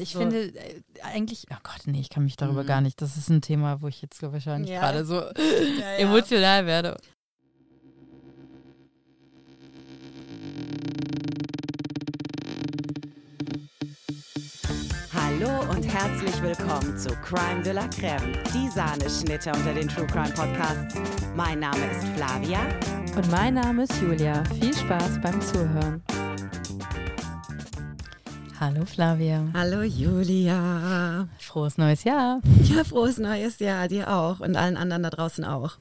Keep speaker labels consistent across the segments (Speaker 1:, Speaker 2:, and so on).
Speaker 1: Ich
Speaker 2: so.
Speaker 1: finde äh, eigentlich, oh Gott, nee, ich kann mich darüber
Speaker 2: Mhm.
Speaker 1: gar nicht. Das ist ein Thema, wo ich jetzt so wahrscheinlich
Speaker 2: Ja.
Speaker 1: gerade so
Speaker 2: Ja, ja.
Speaker 1: emotional werde.
Speaker 2: Hallo und herzlich willkommen zu Crime de la Creme, die Sahneschnitte unter den True Crime Podcasts. Mein Name ist Flavia.
Speaker 3: Und mein Name ist Julia. Viel Spaß beim Zuhören.
Speaker 1: Hallo Flavia.
Speaker 2: Hallo Julia.
Speaker 1: Frohes neues Jahr.
Speaker 2: Ja, frohes neues Jahr dir auch und allen anderen da draußen auch.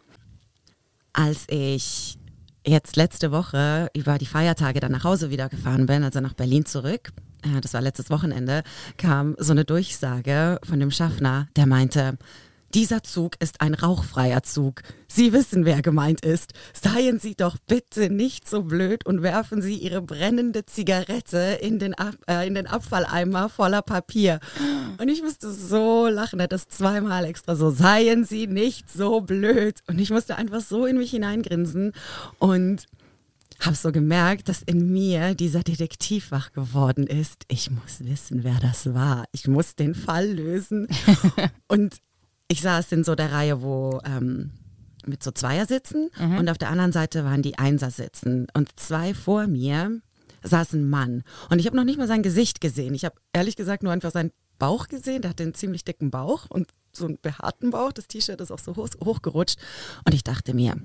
Speaker 2: Als ich jetzt letzte Woche über die Feiertage dann nach Hause wieder gefahren bin, also nach Berlin zurück, äh, das war letztes Wochenende, kam so eine Durchsage von dem Schaffner, der meinte, dieser Zug ist ein rauchfreier Zug. Sie wissen, wer gemeint ist. Seien Sie doch bitte nicht so blöd und werfen Sie Ihre brennende Zigarette in den, Ab äh, in den Abfalleimer voller Papier. Und ich musste so lachen, er hat das zweimal extra so, seien Sie nicht so blöd. Und ich musste einfach so in mich hineingrinsen und habe so gemerkt, dass in mir dieser Detektiv wach geworden ist. Ich muss wissen, wer das war. Ich muss den Fall lösen. und ich saß in so der Reihe, wo ähm, mit so Zweier sitzen und auf der anderen Seite waren die Einser sitzen. Und zwei vor mir saß ein Mann. Und ich habe noch nicht mal sein Gesicht gesehen. Ich habe ehrlich gesagt nur einfach seinen Bauch gesehen. Der hatte einen ziemlich dicken Bauch und so einen behaarten Bauch. Das T-Shirt ist auch so hoch, hochgerutscht. Und ich dachte mir,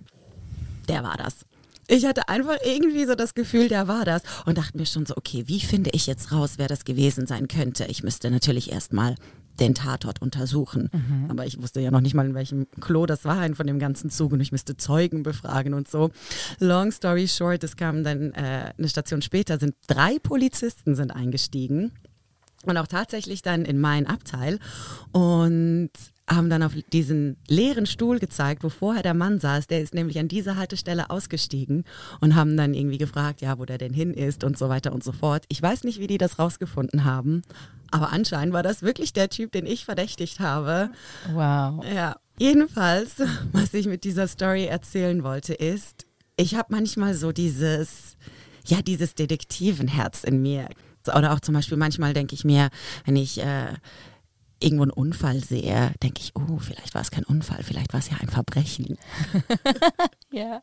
Speaker 2: der war das. Ich hatte einfach irgendwie so das Gefühl, der war das und dachte mir schon so, okay, wie finde ich jetzt raus, wer das gewesen sein könnte? Ich müsste natürlich erstmal den Tatort untersuchen. Aber ich wusste ja noch nicht mal, in welchem Klo das war, ein von dem ganzen Zug und ich müsste Zeugen befragen und so. Long story short, es kam dann äh, eine Station später, sind drei Polizisten sind eingestiegen und auch tatsächlich dann in mein Abteil und haben dann auf diesen leeren Stuhl gezeigt, wo vorher der Mann saß. Der ist nämlich an dieser Haltestelle ausgestiegen und haben dann irgendwie gefragt, ja, wo der denn hin ist und so weiter und so fort. Ich weiß nicht, wie die das rausgefunden haben, aber anscheinend war das wirklich der Typ, den ich verdächtigt habe.
Speaker 1: Wow.
Speaker 2: Ja, jedenfalls, was ich mit dieser Story erzählen wollte, ist, ich habe manchmal so dieses, ja, dieses Detektivenherz in mir. Oder auch zum Beispiel manchmal denke ich mir, wenn ich äh, irgendwo einen Unfall sehe, denke ich, oh, vielleicht war es kein Unfall, vielleicht war es ja ein Verbrechen.
Speaker 1: Ja.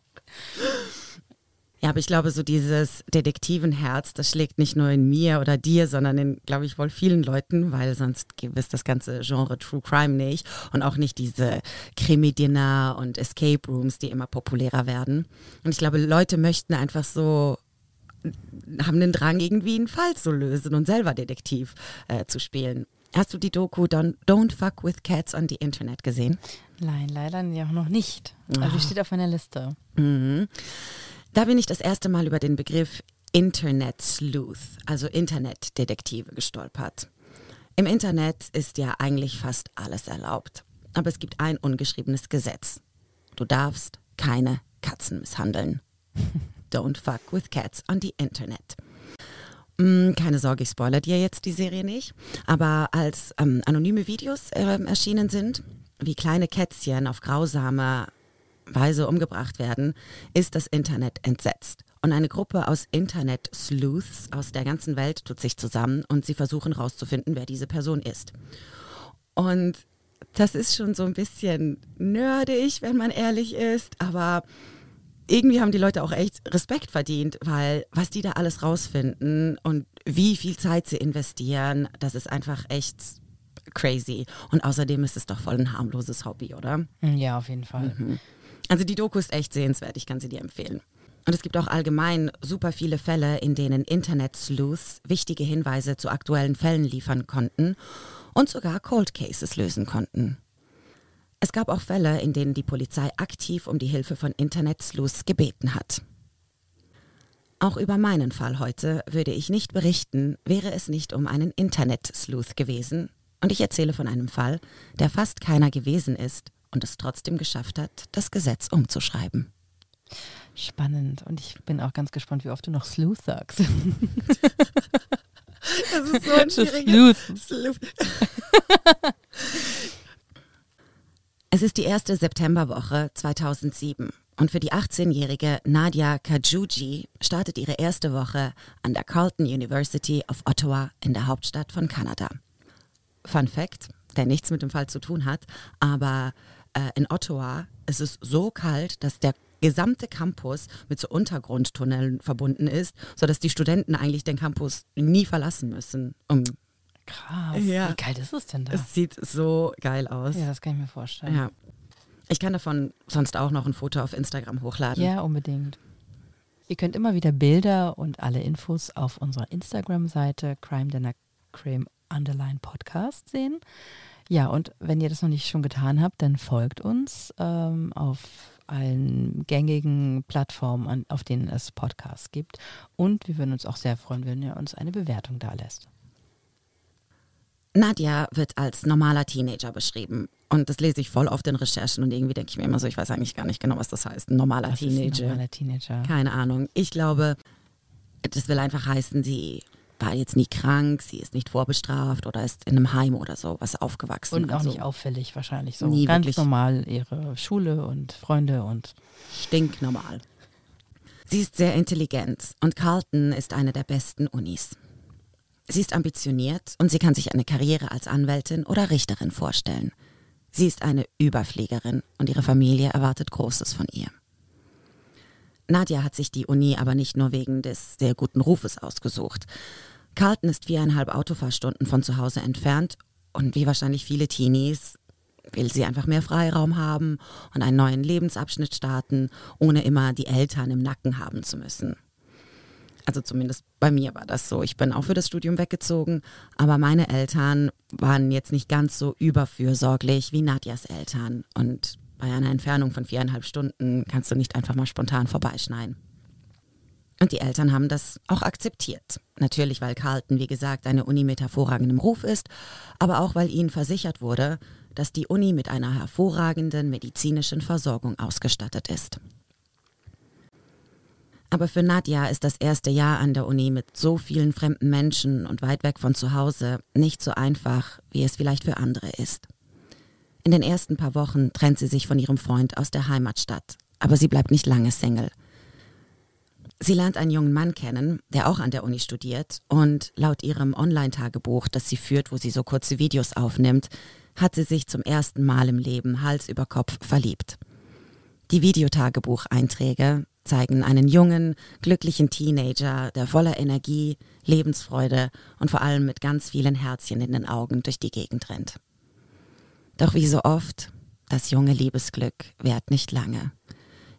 Speaker 2: Ja, aber ich glaube, so dieses Detektivenherz, das schlägt nicht nur in mir oder dir, sondern in, glaube ich, wohl vielen Leuten, weil sonst gibt es das ganze Genre True Crime nicht und auch nicht diese Krimi-Dinner und Escape Rooms, die immer populärer werden. Und ich glaube, Leute möchten einfach so haben den Drang, irgendwie einen Fall zu lösen und selber Detektiv äh, zu spielen. Hast du die Doku Don't, Don't Fuck with Cats on the Internet gesehen?
Speaker 1: Nein, leider ja noch nicht. Also sie steht auf meiner Liste.
Speaker 2: Mhm. Da bin ich das erste Mal über den Begriff Internet Sleuth, also Internetdetektive, gestolpert. Im Internet ist ja eigentlich fast alles erlaubt. Aber es gibt ein ungeschriebenes Gesetz. Du darfst keine Katzen misshandeln. Don't fuck with cats on the Internet. Mm, Keine Sorge, ich spoiler dir jetzt die Serie nicht. Aber als ähm, anonyme Videos ähm, erschienen sind, wie kleine Kätzchen auf grausame Weise umgebracht werden, ist das Internet entsetzt. Und eine Gruppe aus Internet-Sleuths aus der ganzen Welt tut sich zusammen und sie versuchen herauszufinden, wer diese Person ist. Und das ist schon so ein bisschen nerdig, wenn man ehrlich ist, aber irgendwie haben die Leute auch echt Respekt verdient, weil was die da alles rausfinden und wie viel Zeit sie investieren, das ist einfach echt crazy. Und außerdem ist es doch voll ein harmloses Hobby, oder?
Speaker 1: Ja, auf jeden Fall.
Speaker 2: Also die Doku ist echt sehenswert, ich kann sie dir empfehlen. Und es gibt auch allgemein super viele Fälle, in denen Internet-Sleuths wichtige Hinweise zu aktuellen Fällen liefern konnten und sogar Cold Cases lösen konnten. Es gab auch Fälle, in denen die Polizei aktiv um die Hilfe von Internet-Sleuths gebeten hat. Auch über meinen Fall heute würde ich nicht berichten, wäre es nicht um einen Internet-Sleuth gewesen. Und ich erzähle von einem Fall, der fast keiner gewesen ist und es trotzdem geschafft hat, das Gesetz umzuschreiben.
Speaker 1: Spannend. Und ich bin auch ganz gespannt, wie oft du noch Sleuth sagst.
Speaker 2: Das ist so ein
Speaker 1: Sleuth.
Speaker 2: Sleuth. Es ist die erste Septemberwoche 2007 und für die 18-jährige Nadia Kajuji startet ihre erste Woche an der Carleton University of Ottawa in der Hauptstadt von Kanada. Fun Fact, der nichts mit dem Fall zu tun hat, aber äh, in Ottawa ist es so kalt, dass der gesamte Campus mit so Untergrundtunneln verbunden ist, sodass die Studenten eigentlich den Campus nie verlassen müssen. Um,
Speaker 1: Krass.
Speaker 2: Ja.
Speaker 1: Wie kalt ist es denn da?
Speaker 2: es sieht so geil aus.
Speaker 1: ja, das kann ich mir vorstellen.
Speaker 2: Ja. Ich kann davon sonst auch noch ein Foto auf Instagram hochladen.
Speaker 1: Ja, unbedingt. Ihr könnt immer wieder Bilder und alle Infos auf unserer Instagram-Seite Crime Dinner Crime Underline Podcast sehen. Ja, und wenn ihr das noch nicht schon getan habt, dann folgt uns ähm, auf allen gängigen Plattformen, an, auf denen es Podcasts gibt. Und wir würden uns auch sehr freuen, wenn ihr uns eine Bewertung da lässt.
Speaker 2: Nadja wird als normaler Teenager beschrieben. Und das lese ich voll oft in Recherchen und irgendwie denke ich mir immer so, ich weiß eigentlich gar nicht genau, was das heißt. Ein normaler
Speaker 1: Was ist ein
Speaker 2: Teenager.
Speaker 1: normaler Teenager?
Speaker 2: Keine Ahnung. Ich glaube, das will einfach heißen, sie war jetzt nie krank, sie ist nicht vorbestraft oder ist in einem Heim oder so, was aufgewachsen.
Speaker 1: Und auch
Speaker 2: also
Speaker 1: nicht auffällig wahrscheinlich. So
Speaker 2: Nie
Speaker 1: ganz
Speaker 2: wirklich.
Speaker 1: normal ihre Schule und Freunde und
Speaker 2: stinknormal. Sie ist sehr intelligent und Carleton ist eine der besten Unis. Sie ist ambitioniert und sie kann sich eine Karriere als Anwältin oder Richterin vorstellen. Sie ist eine Überfliegerin und ihre Familie erwartet Großes von ihr. Nadja hat sich die Uni aber nicht nur wegen des sehr guten Rufes ausgesucht. Carlton ist viereinhalb Autofahrstunden von zu Hause entfernt und wie wahrscheinlich viele Teenies will sie einfach mehr Freiraum haben und einen neuen Lebensabschnitt starten, ohne immer die Eltern im Nacken haben zu müssen. Also zumindest bei mir war das so. Ich bin auch für das Studium weggezogen, aber meine Eltern waren jetzt nicht ganz so überfürsorglich wie Nadjas Eltern. Und bei einer Entfernung von viereinhalb Stunden kannst du nicht einfach mal spontan vorbeischneiden. Und die Eltern haben das auch akzeptiert. Natürlich, weil Carlton, wie gesagt, eine Uni mit hervorragendem Ruf ist, aber auch, weil ihnen versichert wurde, dass die Uni mit einer hervorragenden medizinischen Versorgung ausgestattet ist. Aber für Nadja ist das erste Jahr an der Uni mit so vielen fremden Menschen und weit weg von zu Hause nicht so einfach, wie es vielleicht für andere ist. In den ersten paar Wochen trennt sie sich von ihrem Freund aus der Heimatstadt, aber sie bleibt nicht lange Single. Sie lernt einen jungen Mann kennen, der auch an der Uni studiert und laut ihrem Online-Tagebuch, das sie führt, wo sie so kurze Videos aufnimmt, hat sie sich zum ersten Mal im Leben Hals über Kopf verliebt. Die Videotagebucheinträge zeigen einen jungen, glücklichen Teenager, der voller Energie, Lebensfreude und vor allem mit ganz vielen Herzchen in den Augen durch die Gegend rennt. Doch wie so oft, das junge Liebesglück währt nicht lange.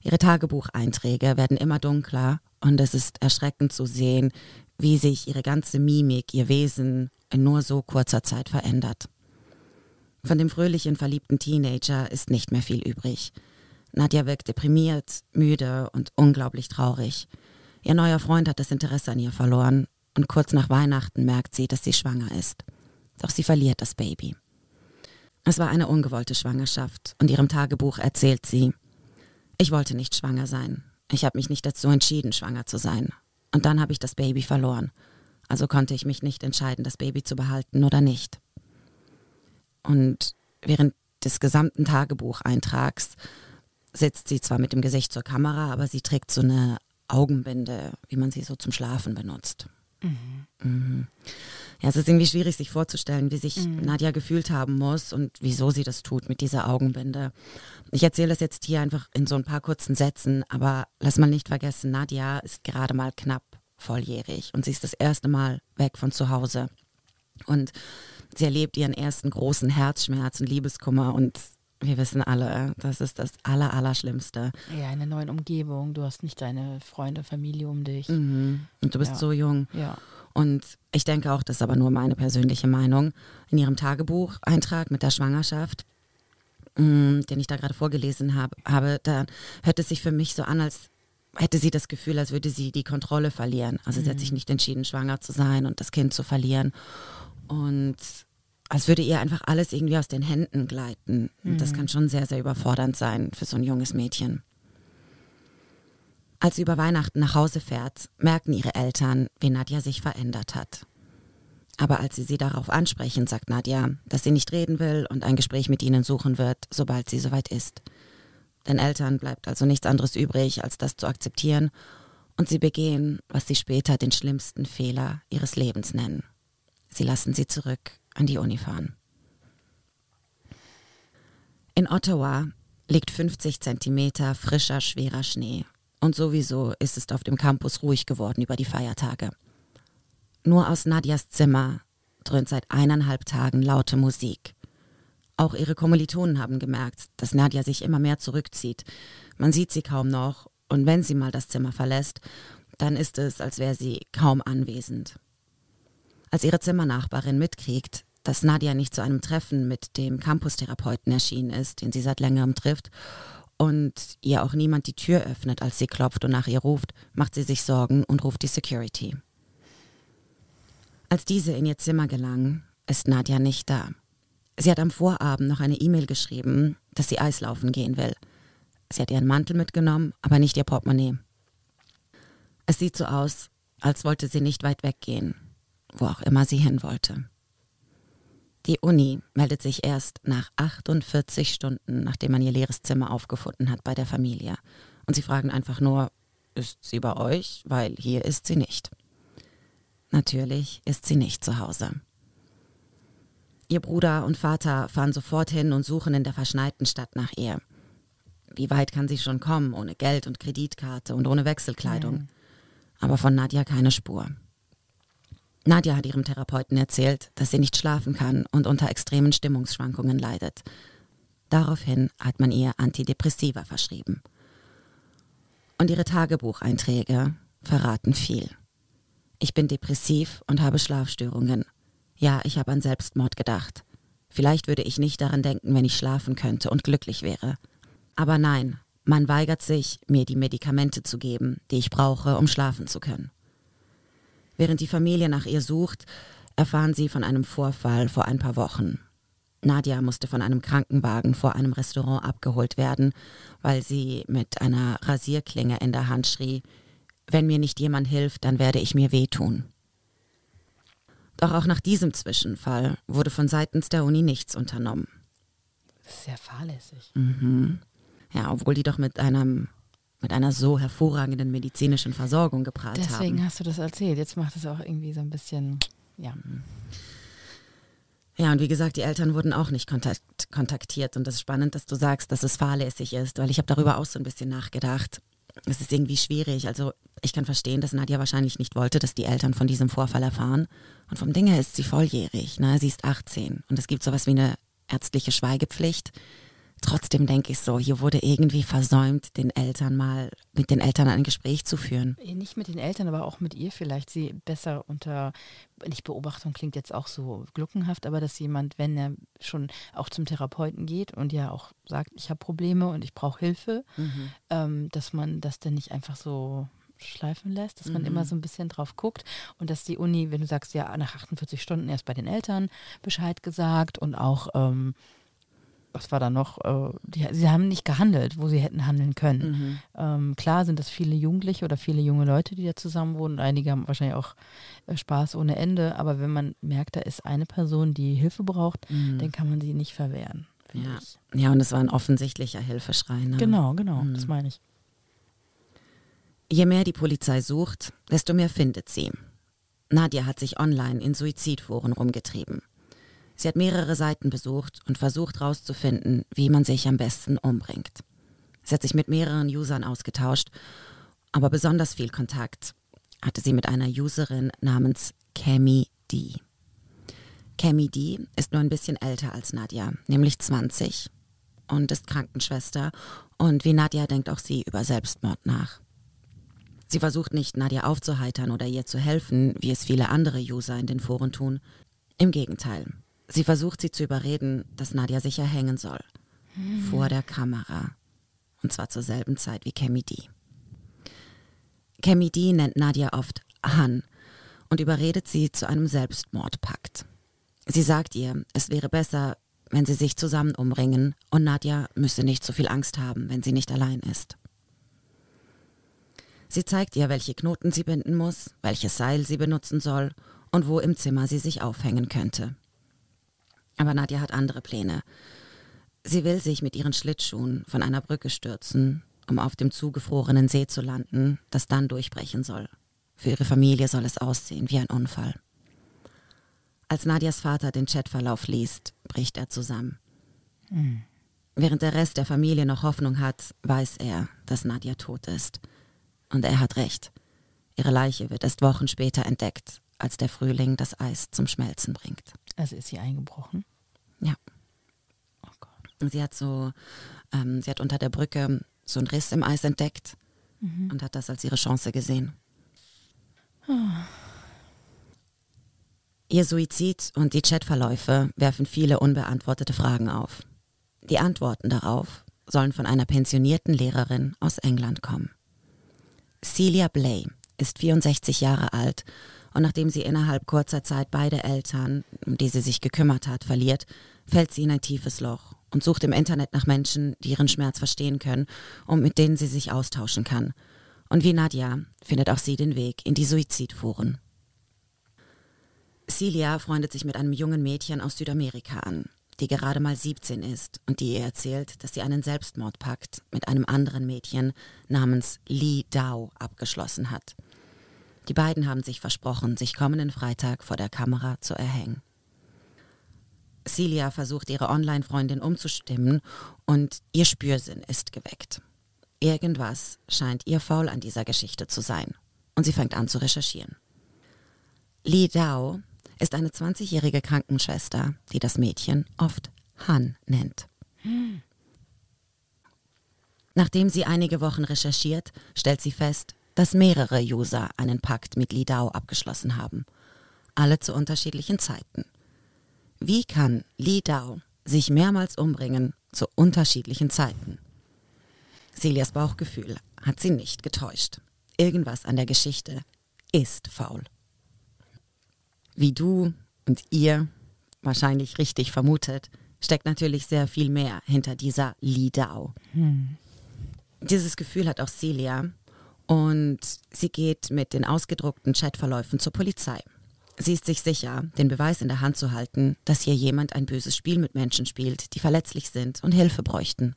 Speaker 2: Ihre Tagebucheinträge werden immer dunkler und es ist erschreckend zu sehen, wie sich ihre ganze Mimik, ihr Wesen in nur so kurzer Zeit verändert. Von dem fröhlichen, verliebten Teenager ist nicht mehr viel übrig. Nadja wirkt deprimiert, müde und unglaublich traurig. Ihr neuer Freund hat das Interesse an ihr verloren und kurz nach Weihnachten merkt sie, dass sie schwanger ist. Doch sie verliert das Baby. Es war eine ungewollte Schwangerschaft und ihrem Tagebuch erzählt sie, ich wollte nicht schwanger sein. Ich habe mich nicht dazu entschieden, schwanger zu sein. Und dann habe ich das Baby verloren. Also konnte ich mich nicht entscheiden, das Baby zu behalten oder nicht. Und während des gesamten Tagebucheintrags sitzt sie zwar mit dem Gesicht zur Kamera, aber sie trägt so eine Augenbinde, wie man sie so zum Schlafen benutzt. Mhm. Ja, es ist irgendwie schwierig, sich vorzustellen, wie sich Nadja gefühlt haben muss und wieso sie das tut mit dieser Augenbinde. Ich erzähle das jetzt hier einfach in so ein paar kurzen Sätzen, aber lass mal nicht vergessen, Nadja ist gerade mal knapp volljährig und sie ist das erste Mal weg von zu Hause. Und sie erlebt ihren ersten großen Herzschmerz und Liebeskummer und wir wissen alle, das ist das Aller, Allerschlimmste.
Speaker 1: Ja, in einer neuen Umgebung. Du hast nicht deine Freunde, Familie um dich.
Speaker 2: Mhm. Und du bist
Speaker 1: Ja.
Speaker 2: so jung.
Speaker 1: Ja.
Speaker 2: Und ich denke auch, das ist aber nur meine persönliche Meinung, in ihrem Tagebucheintrag mit der Schwangerschaft, mh, den ich da gerade vorgelesen hab, habe, da hört es sich für mich so an, als hätte sie das Gefühl, als würde sie die Kontrolle verlieren. Also sie hat sich nicht entschieden, schwanger zu sein und das Kind zu verlieren. Und als würde ihr einfach alles irgendwie aus den Händen gleiten. Und das kann schon sehr, sehr überfordernd sein für so ein junges Mädchen. Als sie über Weihnachten nach Hause fährt, merken ihre Eltern, wie Nadja sich verändert hat. Aber als sie sie darauf ansprechen, sagt Nadja, dass sie nicht reden will und ein Gespräch mit ihnen suchen wird, sobald sie soweit ist. Den Eltern bleibt also nichts anderes übrig, als das zu akzeptieren, und sie begehen, was sie später den schlimmsten Fehler ihres Lebens nennen. Sie lassen sie zurück an die Uni fahren. In Ottawa liegt 50 Zentimeter frischer, schwerer Schnee. Und sowieso ist es auf dem Campus ruhig geworden über die Feiertage. Nur aus Nadias Zimmer dröhnt seit eineinhalb Tagen laute Musik. Auch ihre Kommilitonen haben gemerkt, dass Nadja sich immer mehr zurückzieht. Man sieht sie kaum noch und wenn sie mal das Zimmer verlässt, dann ist es, als wäre sie kaum anwesend. Als ihre Zimmernachbarin mitkriegt, dass Nadja nicht zu einem Treffen mit dem Campustherapeuten erschienen ist, den sie seit längerem trifft, und ihr auch niemand die Tür öffnet, als sie klopft und nach ihr ruft, macht sie sich Sorgen und ruft die Security. Als diese in ihr Zimmer gelangen, ist Nadja nicht da. Sie hat am Vorabend noch eine E-Mail geschrieben, dass sie Eislaufen gehen will. Sie hat ihren Mantel mitgenommen, aber nicht ihr Portemonnaie. Es sieht so aus, als wollte sie nicht weit weggehen, wo auch immer sie hin wollte. Die Uni meldet sich erst nach 48 Stunden, nachdem man ihr leeres Zimmer aufgefunden hat bei der Familie. Und sie fragen einfach nur, ist sie bei euch? Weil hier ist sie nicht. Natürlich ist sie nicht zu Hause. Ihr Bruder und Vater fahren sofort hin und suchen in der verschneiten Stadt nach ihr. Wie weit kann sie schon kommen, ohne Geld und Kreditkarte und ohne Wechselkleidung? Aber von Nadja keine Spur. Nadja hat ihrem Therapeuten erzählt, dass sie nicht schlafen kann und unter extremen Stimmungsschwankungen leidet. Daraufhin hat man ihr Antidepressiva verschrieben. Und ihre Tagebucheinträge verraten viel. Ich bin depressiv und habe Schlafstörungen. Ja, ich habe an Selbstmord gedacht. Vielleicht würde ich nicht daran denken, wenn ich schlafen könnte und glücklich wäre. Aber nein, man weigert sich, mir die Medikamente zu geben, die ich brauche, um schlafen zu können. Während die Familie nach ihr sucht, erfahren sie von einem Vorfall vor ein paar Wochen. Nadja musste von einem Krankenwagen vor einem Restaurant abgeholt werden, weil sie mit einer Rasierklinge in der Hand schrie, wenn mir nicht jemand hilft, dann werde ich mir wehtun. Doch auch nach diesem Zwischenfall wurde von seitens der Uni nichts unternommen.
Speaker 1: Das ist sehr fahrlässig.
Speaker 2: Mhm. Ja, obwohl die doch mit einem mit einer so hervorragenden medizinischen Versorgung geprahlt
Speaker 1: Deswegen
Speaker 2: haben.
Speaker 1: Deswegen hast du das erzählt. Jetzt macht es auch irgendwie so ein bisschen, ja.
Speaker 2: Ja, und wie gesagt, die Eltern wurden auch nicht kontakt, kontaktiert. Und das ist spannend, dass du sagst, dass es fahrlässig ist, weil ich habe darüber auch so ein bisschen nachgedacht. Es ist irgendwie schwierig. Also ich kann verstehen, dass Nadja wahrscheinlich nicht wollte, dass die Eltern von diesem Vorfall erfahren. Und vom Ding her ist sie volljährig. Ne? Sie ist 18. Und es gibt sowas wie eine ärztliche Schweigepflicht trotzdem denke ich so, hier wurde irgendwie versäumt, den Eltern mal, mit den Eltern ein Gespräch zu führen.
Speaker 1: Nicht mit den Eltern, aber auch mit ihr vielleicht, sie besser unter, nicht Beobachtung klingt jetzt auch so gluckenhaft, aber dass jemand, wenn er schon auch zum Therapeuten geht und ja auch sagt, ich habe Probleme und ich brauche Hilfe, mhm. ähm, dass man das dann nicht einfach so schleifen lässt, dass man mhm. immer so ein bisschen drauf guckt und dass die Uni, wenn du sagst, ja, nach 48 Stunden erst bei den Eltern Bescheid gesagt und auch ähm, was war da noch? Äh, die, sie haben nicht gehandelt, wo sie hätten handeln können. Mhm. Ähm, klar sind das viele Jugendliche oder viele junge Leute, die da zusammen wohnen. Einige haben wahrscheinlich auch äh, Spaß ohne Ende. Aber wenn man merkt, da ist eine Person, die Hilfe braucht, mhm. dann kann man sie nicht verwehren.
Speaker 2: Ja. ja, und es war ein offensichtlicher Hilfeschrei. Ne?
Speaker 1: Genau, genau, mhm. das meine ich.
Speaker 2: Je mehr die Polizei sucht, desto mehr findet sie. Nadja hat sich online in Suizidforen rumgetrieben. Sie hat mehrere Seiten besucht und versucht herauszufinden, wie man sich am besten umbringt. Sie hat sich mit mehreren Usern ausgetauscht, aber besonders viel Kontakt hatte sie mit einer Userin namens Cami D. Cami D ist nur ein bisschen älter als Nadja, nämlich 20 und ist Krankenschwester und wie Nadja denkt auch sie über Selbstmord nach. Sie versucht nicht, Nadja aufzuheitern oder ihr zu helfen, wie es viele andere User in den Foren tun. Im Gegenteil, Sie versucht sie zu überreden, dass Nadja sich erhängen soll. Hm. Vor der Kamera. Und zwar zur selben Zeit wie Kemi D. Kemi D nennt Nadja oft Han und überredet sie zu einem Selbstmordpakt. Sie sagt ihr, es wäre besser, wenn sie sich zusammen umbringen und Nadja müsse nicht so viel Angst haben, wenn sie nicht allein ist. Sie zeigt ihr, welche Knoten sie binden muss, welches Seil sie benutzen soll und wo im Zimmer sie sich aufhängen könnte. Aber Nadja hat andere Pläne. Sie will sich mit ihren Schlittschuhen von einer Brücke stürzen, um auf dem zugefrorenen See zu landen, das dann durchbrechen soll. Für ihre Familie soll es aussehen wie ein Unfall. Als Nadias Vater den Chatverlauf liest, bricht er zusammen. Während der Rest der Familie noch Hoffnung hat, weiß er, dass Nadia tot ist. Und er hat recht. Ihre Leiche wird erst Wochen später entdeckt, als der Frühling das Eis zum Schmelzen bringt.
Speaker 1: Also ist sie eingebrochen?
Speaker 2: Ja.
Speaker 1: Oh Gott.
Speaker 2: Sie hat so, ähm, sie hat unter der Brücke so einen Riss im Eis entdeckt und hat das als ihre Chance gesehen. Ihr Suizid und die Chatverläufe werfen viele unbeantwortete Fragen auf. Die Antworten darauf sollen von einer pensionierten Lehrerin aus England kommen. Celia Blay ist 64 Jahre alt und nachdem sie innerhalb kurzer Zeit beide Eltern, um die sie sich gekümmert hat, verliert, fällt sie in ein tiefes Loch und sucht im Internet nach Menschen, die ihren Schmerz verstehen können und mit denen sie sich austauschen kann. Und wie Nadja findet auch sie den Weg in die Suizidforen. Celia freundet sich mit einem jungen Mädchen aus Südamerika an, die gerade mal 17 ist und die ihr erzählt, dass sie einen Selbstmordpakt mit einem anderen Mädchen namens Lee Dao abgeschlossen hat. Die beiden haben sich versprochen, sich kommenden Freitag vor der Kamera zu erhängen. Celia versucht ihre Online-Freundin umzustimmen und ihr Spürsinn ist geweckt. Irgendwas scheint ihr faul an dieser Geschichte zu sein und sie fängt an zu recherchieren. Li Dao ist eine 20-jährige Krankenschwester, die das Mädchen oft Han nennt. Nachdem sie einige Wochen recherchiert, stellt sie fest, dass mehrere User einen Pakt mit Li Dao abgeschlossen haben. Alle zu unterschiedlichen Zeiten. Wie kann Li Dao sich mehrmals umbringen zu unterschiedlichen Zeiten? Celias Bauchgefühl hat sie nicht getäuscht. Irgendwas an der Geschichte ist faul. Wie du und ihr wahrscheinlich richtig vermutet, steckt natürlich sehr viel mehr hinter dieser Li Dao. Dieses Gefühl hat auch Celia und sie geht mit den ausgedruckten Chatverläufen zur Polizei. Sie ist sich sicher, den Beweis in der Hand zu halten, dass hier jemand ein böses Spiel mit Menschen spielt, die verletzlich sind und Hilfe bräuchten.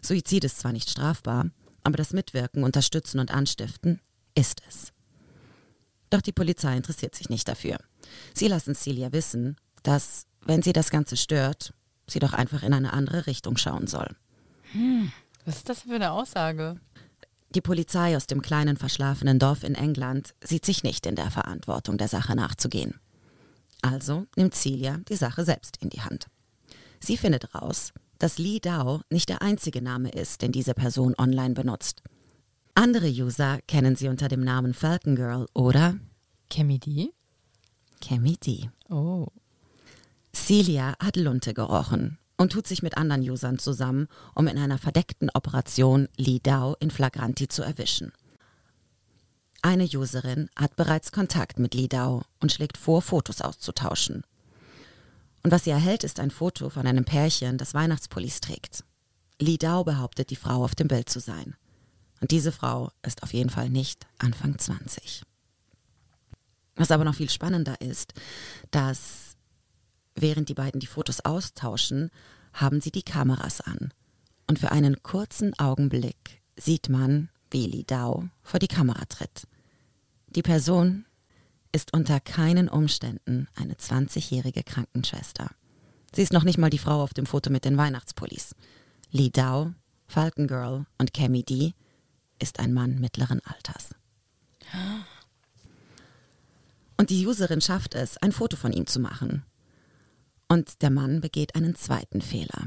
Speaker 2: Suizid ist zwar nicht strafbar, aber das Mitwirken, Unterstützen und Anstiften ist es. Doch die Polizei interessiert sich nicht dafür. Sie lassen Celia wissen, dass, wenn sie das Ganze stört, sie doch einfach in eine andere Richtung schauen soll.
Speaker 1: Was ist das für eine Aussage?
Speaker 2: Die Polizei aus dem kleinen verschlafenen Dorf in England sieht sich nicht in der Verantwortung, der Sache nachzugehen. Also nimmt Celia die Sache selbst in die Hand. Sie findet raus, dass Lee Dao nicht der einzige Name ist, den diese Person online benutzt. Andere User kennen sie unter dem Namen Falcon Girl oder
Speaker 1: Kemi D?
Speaker 2: Cammy D.
Speaker 1: Oh.
Speaker 2: Celia hat Lunte gerochen und tut sich mit anderen Usern zusammen, um in einer verdeckten Operation Lee Dao in Flagranti zu erwischen. Eine Userin hat bereits Kontakt mit Lee Dao und schlägt vor, Fotos auszutauschen. Und was sie erhält, ist ein Foto von einem Pärchen, das Weihnachtspullis trägt. Lee Dao behauptet, die Frau auf dem Bild zu sein. Und diese Frau ist auf jeden Fall nicht Anfang 20. Was aber noch viel spannender ist, dass während die beiden die Fotos austauschen, haben sie die Kameras an. Und für einen kurzen Augenblick sieht man, wie Li Dao vor die Kamera tritt. Die Person ist unter keinen Umständen eine 20-jährige Krankenschwester. Sie ist noch nicht mal die Frau auf dem Foto mit den Weihnachtspullis. Li Dao, Falcon Girl und Cammy D ist ein Mann mittleren Alters. Und die Userin schafft es, ein Foto von ihm zu machen. Und der Mann begeht einen zweiten Fehler.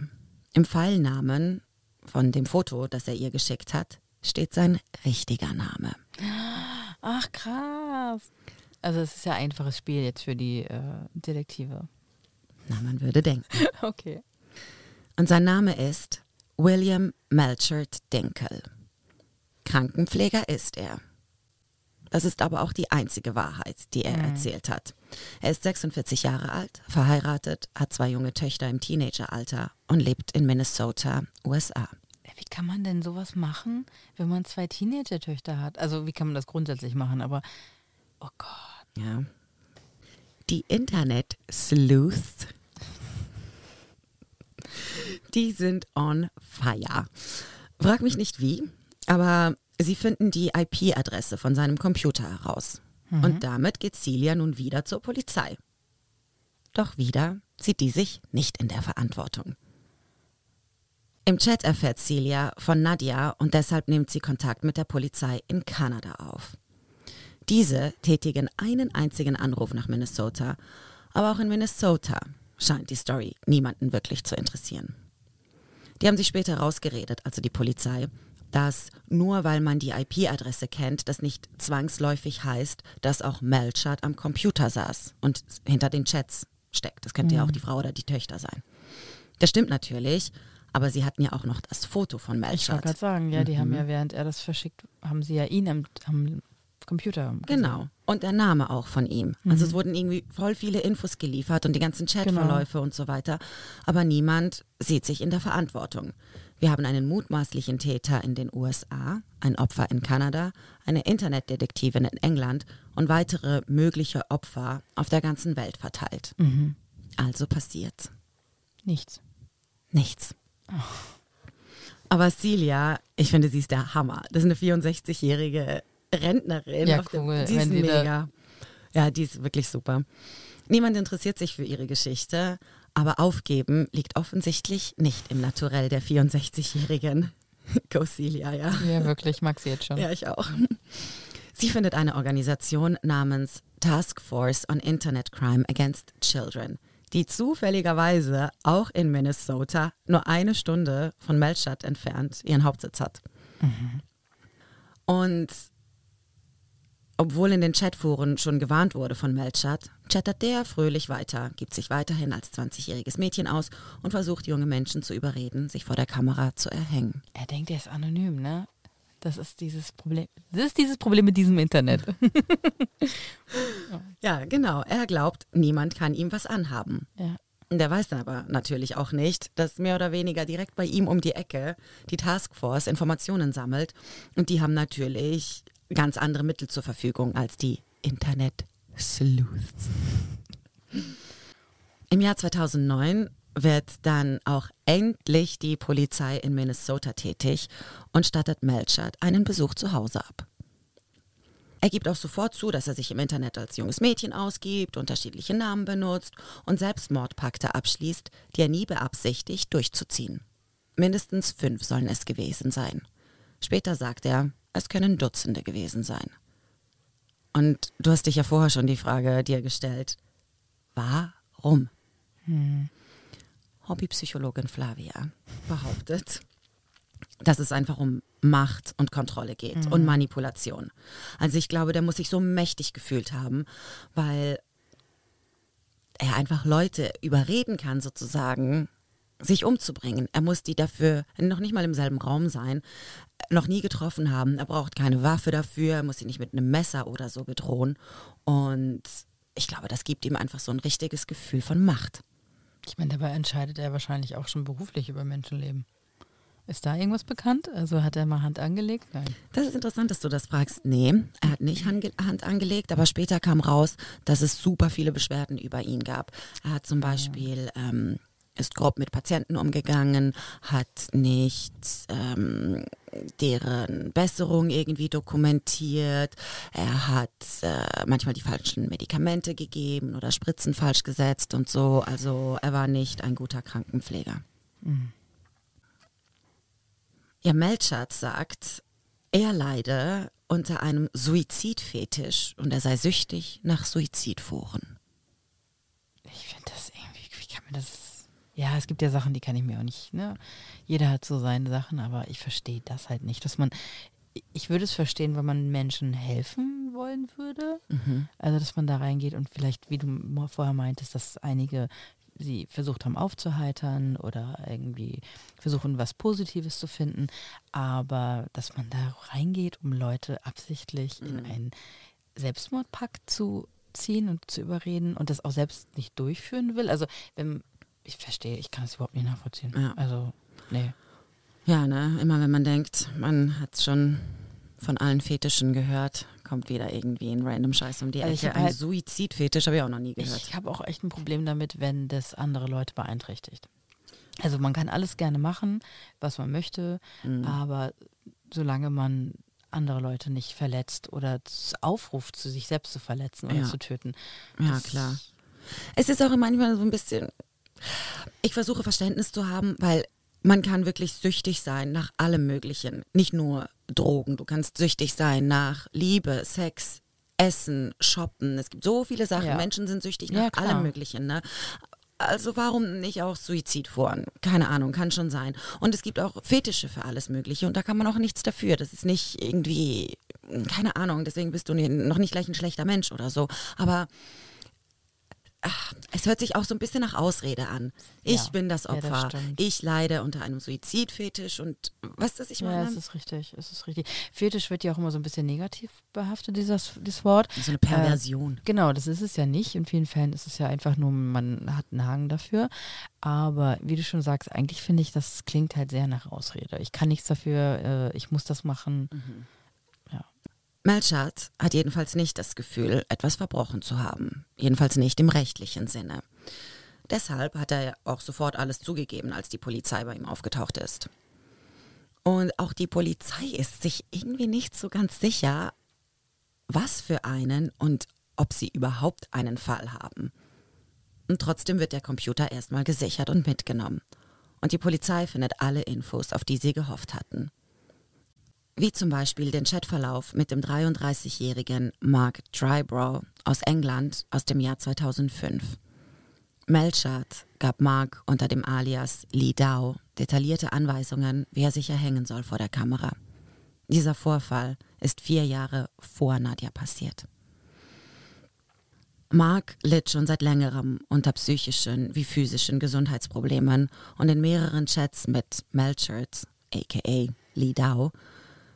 Speaker 2: Im Pfeilnamen von dem Foto, das er ihr geschickt hat, steht sein richtiger Name.
Speaker 1: Ach, krass. Also es ist ja ein einfaches Spiel jetzt für die äh, Detektive.
Speaker 2: Na, man würde denken.
Speaker 1: Okay.
Speaker 2: Und sein Name ist William Melchert Dinkel. Krankenpfleger ist er. Das ist aber auch die einzige Wahrheit, die er erzählt hat. Er ist 46 Jahre alt, verheiratet, hat zwei junge Töchter im Teenageralter und lebt in Minnesota, USA.
Speaker 1: Wie kann man denn sowas machen, wenn man zwei Teenager-Töchter hat? Also wie kann man das grundsätzlich machen? Aber, oh Gott.
Speaker 2: Ja. Die Internet-Sleuths, die sind on fire. Frag mich nicht wie, aber sie finden die IP-Adresse von seinem Computer heraus. Und damit geht Celia nun wieder zur Polizei. Doch wieder sieht die sich nicht in der Verantwortung. Im Chat erfährt Celia von Nadia und deshalb nimmt sie Kontakt mit der Polizei in Kanada auf. Diese tätigen einen einzigen Anruf nach Minnesota, aber auch in Minnesota scheint die Story niemanden wirklich zu interessieren. Die haben sich später rausgeredet, also die Polizei, dass nur weil man die IP-Adresse kennt, das nicht zwangsläufig heißt, dass auch Melchard am Computer saß und hinter den Chats steckt. Das könnte mhm. ja auch die Frau oder die Töchter sein. Das stimmt natürlich, aber sie hatten ja auch noch das Foto von Melchard.
Speaker 1: Ich wollte gerade sagen, ja, die mhm. haben ja, während er das verschickt, haben sie ja ihn am, am Computer.
Speaker 2: Gesehen. Genau. Und der Name auch von ihm. Mhm. Also es wurden irgendwie voll viele Infos geliefert und die ganzen Chatverläufe genau. und so weiter. Aber niemand sieht sich in der Verantwortung. Wir haben einen mutmaßlichen Täter in den USA, ein Opfer in Kanada, eine Internetdetektivin in England und weitere mögliche Opfer auf der ganzen Welt verteilt. Mhm. Also passiert
Speaker 1: nichts.
Speaker 2: Nichts. Oh. Aber Celia, ich finde, sie ist der Hammer. Das ist eine 64-jährige Rentnerin.
Speaker 1: Ja, cool.
Speaker 2: Die ist mega. Ja, die ist wirklich super. Niemand interessiert sich für ihre Geschichte. Aber aufgeben liegt offensichtlich nicht im Naturell der 64-Jährigen. Go Celia, ja.
Speaker 1: Ja, wirklich, mag sie jetzt schon.
Speaker 2: Ja, ich auch. Sie findet eine Organisation namens Task Force on Internet Crime Against Children, die zufälligerweise auch in Minnesota nur eine Stunde von Melchett entfernt ihren Hauptsitz hat. Mhm. Und obwohl in den Chatforen schon gewarnt wurde von Melchat, chattert der fröhlich weiter, gibt sich weiterhin als 20-jähriges Mädchen aus und versucht junge Menschen zu überreden, sich vor der Kamera zu erhängen.
Speaker 1: Er denkt, er ist anonym, ne? Das ist dieses Problem. Das ist dieses Problem mit diesem Internet.
Speaker 2: ja, genau. Er glaubt, niemand kann ihm was anhaben.
Speaker 1: Ja.
Speaker 2: Der weiß dann aber natürlich auch nicht, dass mehr oder weniger direkt bei ihm um die Ecke die Taskforce Informationen sammelt. Und die haben natürlich ganz andere Mittel zur Verfügung als die Internet-Sleuths. Im Jahr 2009 wird dann auch endlich die Polizei in Minnesota tätig und stattet Melchard einen Besuch zu Hause ab. Er gibt auch sofort zu, dass er sich im Internet als junges Mädchen ausgibt, unterschiedliche Namen benutzt und Selbstmordpakte abschließt, die er nie beabsichtigt durchzuziehen. Mindestens fünf sollen es gewesen sein. Später sagt er, es können Dutzende gewesen sein. Und du hast dich ja vorher schon die Frage dir gestellt, warum? Hm. Hobbypsychologin Flavia behauptet, dass es einfach um Macht und Kontrolle geht mhm. und Manipulation. Also ich glaube, der muss sich so mächtig gefühlt haben, weil er einfach Leute überreden kann, sozusagen, sich umzubringen. Er muss die dafür noch nicht mal im selben Raum sein, noch nie getroffen haben. Er braucht keine Waffe dafür, er muss sie nicht mit einem Messer oder so bedrohen. Und ich glaube, das gibt ihm einfach so ein richtiges Gefühl von Macht.
Speaker 1: Ich meine, dabei entscheidet er wahrscheinlich auch schon beruflich über Menschenleben. Ist da irgendwas bekannt? Also hat er mal Hand angelegt? Nein.
Speaker 2: Das ist interessant, dass du das fragst. Nee, er hat nicht Hand angelegt, aber später kam raus, dass es super viele Beschwerden über ihn gab. Er hat zum Beispiel ähm, ist grob mit Patienten umgegangen, hat nicht ähm, deren Besserung irgendwie dokumentiert. Er hat äh, manchmal die falschen Medikamente gegeben oder Spritzen falsch gesetzt und so. Also er war nicht ein guter Krankenpfleger. Mhm. Ja, Melchert sagt, er leide unter einem Suizidfetisch und er sei süchtig nach Suizidforen.
Speaker 1: Ich finde das irgendwie, wie kann man das ja, es gibt ja Sachen, die kann ich mir auch nicht, ne? Jeder hat so seine Sachen, aber ich verstehe das halt nicht, dass man, ich würde es verstehen, wenn man Menschen helfen wollen würde. Mhm. Also, dass man da reingeht und vielleicht, wie du vorher meintest, dass einige sie versucht haben aufzuheitern oder irgendwie versuchen, was Positives zu finden. Aber dass man da reingeht, um Leute absichtlich mhm. in einen Selbstmordpakt zu ziehen und zu überreden und das auch selbst nicht durchführen will. Also wenn ich verstehe, ich kann es überhaupt nicht nachvollziehen. Ja. Also, nee.
Speaker 2: Ja, ne, immer wenn man denkt, man hat schon von allen Fetischen gehört, kommt wieder irgendwie ein random Scheiß um die also Ecke. Ein halt, Suizidfetisch habe ich auch noch nie gehört.
Speaker 1: Ich habe auch echt ein Problem damit, wenn das andere Leute beeinträchtigt. Also man kann alles gerne machen, was man möchte, mhm. aber solange man andere Leute nicht verletzt oder aufruft, zu sich selbst zu verletzen oder
Speaker 2: ja.
Speaker 1: zu töten.
Speaker 2: Ja, klar. Es ist auch manchmal so ein bisschen, ich versuche Verständnis zu haben, weil man kann wirklich süchtig sein nach allem Möglichen. Nicht nur Drogen, du kannst süchtig sein nach Liebe, Sex, Essen, Shoppen. Es gibt so viele Sachen.
Speaker 1: Ja.
Speaker 2: Menschen sind süchtig
Speaker 1: Ja,
Speaker 2: nach
Speaker 1: klar.
Speaker 2: allem Möglichen. Ne? Also warum nicht auch Suizid voran? Keine Ahnung, kann schon sein. Und es gibt auch Fetische für alles Mögliche und da kann man auch nichts dafür. Das ist nicht irgendwie, keine Ahnung, deswegen bist du noch nicht gleich ein schlechter Mensch oder so. Aber ach, es hört sich auch so ein bisschen nach Ausrede an. Ich
Speaker 1: Ja.
Speaker 2: bin das
Speaker 1: Ja, das
Speaker 2: Opfer. ich leide unter einem Suizidfetisch und was das ich
Speaker 1: Ja,
Speaker 2: meine?
Speaker 1: es ist richtig, es ist richtig. Fetisch wird ja auch immer so ein bisschen negativ behaftet, dieses, dieses Wort.
Speaker 2: so eine Perversion.
Speaker 1: Genau, das ist es ja nicht. In vielen Fällen ist es ja einfach nur, man hat einen Hang dafür. Aber wie du schon sagst, eigentlich finde ich, das klingt halt sehr nach Ausrede. Ich kann nichts dafür, äh, ich muss das machen. Ja.
Speaker 2: Melchert hat jedenfalls nicht das Gefühl, etwas verbrochen zu haben. Jedenfalls nicht im rechtlichen Sinne. Deshalb hat er auch sofort alles zugegeben, als die Polizei bei ihm aufgetaucht ist. Und auch die Polizei ist sich irgendwie nicht so ganz sicher, was für einen und ob sie überhaupt einen Fall haben. Und trotzdem wird der Computer erstmal gesichert und mitgenommen. Und die Polizei findet alle Infos, auf die sie gehofft hatten. Wie zum Beispiel den Chatverlauf mit dem 33-jährigen Mark Drybrow aus England aus dem Jahr 2005. Melchert gab Mark unter dem Alias Lee Dow detaillierte Anweisungen, wie er sich erhängen soll vor der Kamera. Dieser Vorfall ist vier Jahre vor Nadja passiert. Mark litt schon seit längerem unter psychischen wie physischen Gesundheitsproblemen und in mehreren Chats mit Melchert, aka Lee Dow,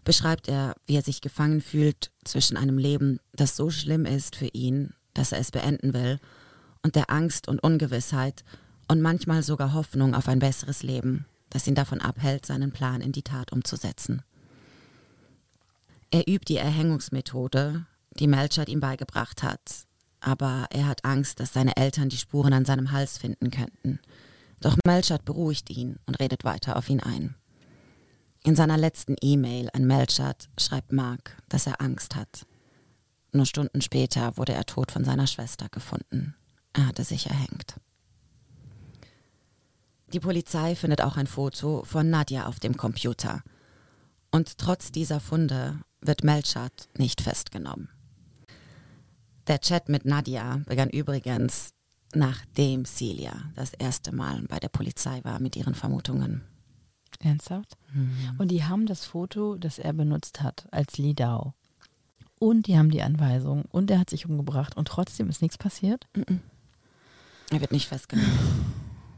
Speaker 2: beschreibt er, wie er sich gefangen fühlt zwischen einem Leben, das so schlimm ist für ihn, dass er es beenden will, und der Angst und Ungewissheit und manchmal sogar Hoffnung auf ein besseres Leben, das ihn davon abhält, seinen Plan in die Tat umzusetzen. Er übt die Erhängungsmethode, die Melchert ihm beigebracht hat, aber er hat Angst, dass seine Eltern die Spuren an seinem Hals finden könnten. Doch Melchert beruhigt ihn und redet weiter auf ihn ein. In seiner letzten E-Mail an Melchert schreibt Mark, dass er Angst hat. Nur Stunden später wurde er tot von seiner Schwester gefunden. Er hatte sich erhängt. Die Polizei findet auch ein Foto von Nadja auf dem Computer. Und trotz dieser Funde wird Melchert nicht festgenommen. Der Chat mit Nadja begann übrigens, nachdem Celia das erste Mal bei der Polizei war mit ihren Vermutungen.
Speaker 1: Ernsthaft? Und die haben das Foto, das er benutzt hat, als Lidau. Und die haben die Anweisung. Und er hat sich umgebracht. Und trotzdem ist nichts passiert.
Speaker 2: Er wird nicht festgenommen.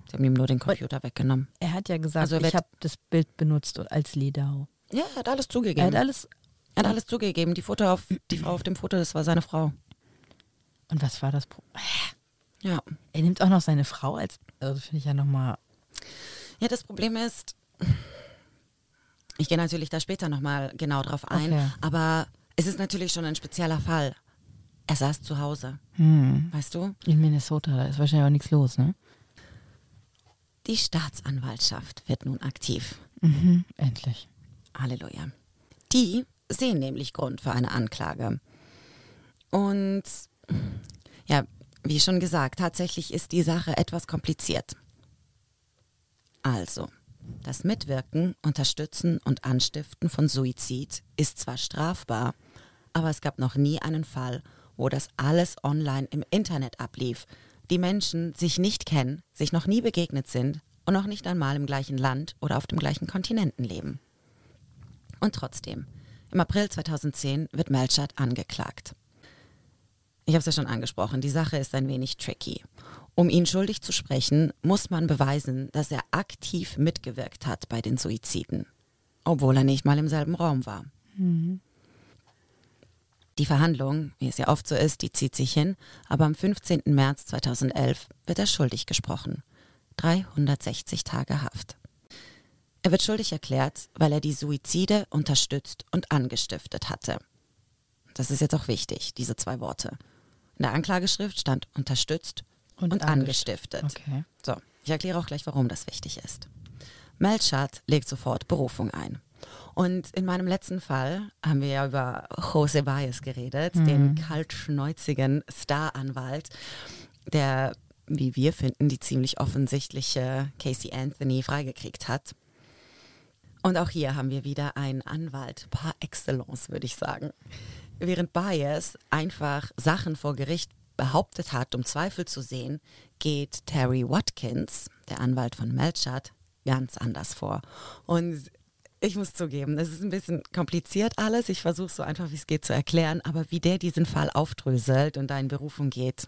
Speaker 2: Sie haben ihm nur den Computer weggenommen.
Speaker 1: Er hat ja gesagt,
Speaker 2: Also er
Speaker 1: ich habe das Bild benutzt als Lidau.
Speaker 2: Ja, er hat alles
Speaker 1: Er
Speaker 2: zugegeben.
Speaker 1: hat alles.
Speaker 2: Er hat alles zugegeben. Die, Foto auf, die Frau auf dem Foto, das war seine Frau.
Speaker 1: Und was war das? Pro
Speaker 2: Ja.
Speaker 1: er nimmt auch noch seine Frau als. Also finde ich ja nochmal.
Speaker 2: Ja, das Problem ist, ich gehe natürlich da später nochmal genau drauf ein,
Speaker 1: Okay.
Speaker 2: aber es ist natürlich schon ein spezieller Fall. Er saß zu Hause,
Speaker 1: Hm,
Speaker 2: weißt du?
Speaker 1: in Minnesota, da ist wahrscheinlich auch nichts los, ne?
Speaker 2: Die Staatsanwaltschaft wird nun aktiv.
Speaker 1: Mhm, endlich.
Speaker 2: Halleluja. Die sehen nämlich Grund für eine Anklage. Und ja, wie schon gesagt, tatsächlich ist die Sache etwas kompliziert. Also, das Mitwirken, Unterstützen und Anstiften von Suizid ist zwar strafbar, aber es gab noch nie einen Fall, wo das alles online im Internet ablief, die Menschen sich nicht kennen, sich noch nie begegnet sind und noch nicht einmal im gleichen Land oder auf dem gleichen Kontinenten leben. Und trotzdem, im April 2010 wird Melchert angeklagt. Ich habe es ja schon angesprochen, die Sache ist ein wenig tricky. Um ihn schuldig zu sprechen, muss man beweisen, dass er aktiv mitgewirkt hat bei den Suiziden, obwohl er nicht mal im selben Raum war. Die Verhandlung, wie es ja oft so ist, die zieht sich hin, aber am 15. März 2011 wird er schuldig gesprochen. 360 Tage Haft. Er wird schuldig erklärt, weil er die Suizide unterstützt und angestiftet hatte. Das ist jetzt auch wichtig, diese zwei Worte. In der Anklageschrift stand unterstützt und,
Speaker 1: Und
Speaker 2: angestiftet.
Speaker 1: Okay.
Speaker 2: So, ich erkläre auch gleich, warum das wichtig ist. Melchert legt sofort Berufung ein. Und in meinem letzten Fall haben wir ja über Jose Baez geredet, den kaltschnäuzigen Staranwalt. der, wie wir finden, die ziemlich offensichtliche Casey Anthony freigekriegt hat. Und auch hier haben wir wieder einen Anwalt par excellence, würde ich sagen. Während Bias einfach Sachen vor Gericht behauptet hat, um Zweifel zu sehen, geht Terry Watkins, der Anwalt von Melchett, ganz anders vor. Und ich muss zugeben, es ist ein bisschen kompliziert alles. Ich versuche so einfach, wie es geht, zu erklären. Aber wie der diesen Fall aufdröselt und da in Berufung geht,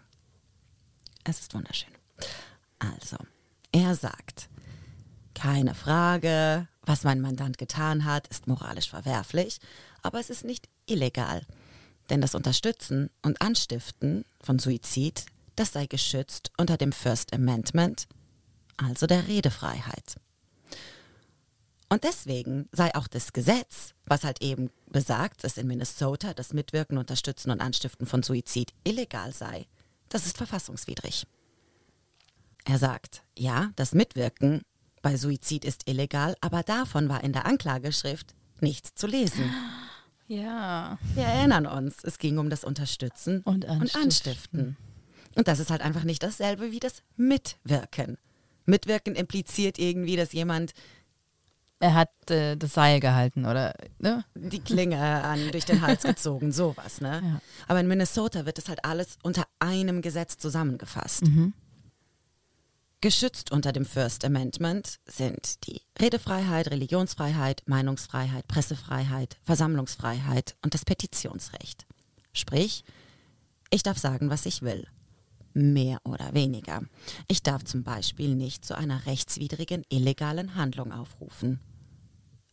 Speaker 2: es ist wunderschön. Also, er sagt, keine Frage, was mein Mandant getan hat, ist moralisch verwerflich, aber es ist nicht illegal. Denn das Unterstützen und Anstiften von Suizid, das sei geschützt unter dem First Amendment, also der Redefreiheit. Und deswegen sei auch das Gesetz, was halt eben besagt, dass in Minnesota das Mitwirken, Unterstützen und Anstiften von Suizid illegal sei, das ist verfassungswidrig. Er sagt, ja, das Mitwirken bei Suizid ist illegal, aber davon war in der Anklageschrift nichts zu lesen.
Speaker 1: Ja.
Speaker 2: Wir erinnern uns, es ging um das Unterstützen
Speaker 1: Und
Speaker 2: und
Speaker 1: Anstiften.
Speaker 2: Anstiften. Und das ist halt einfach nicht dasselbe wie das Mitwirken. Mitwirken impliziert irgendwie, dass jemand
Speaker 1: Er hat äh, das Seil gehalten, oder? Ne?
Speaker 2: die Klinge an, durch den Hals gezogen, sowas, ne?
Speaker 1: Ja.
Speaker 2: Aber in Minnesota wird das halt alles unter einem Gesetz zusammengefasst.
Speaker 1: Mhm.
Speaker 2: Geschützt unter dem First Amendment sind die Redefreiheit, Religionsfreiheit, Meinungsfreiheit, Pressefreiheit, Versammlungsfreiheit und das Petitionsrecht. Sprich, ich darf sagen, was ich will. Mehr oder weniger. Ich darf zum Beispiel nicht zu einer rechtswidrigen, illegalen Handlung aufrufen.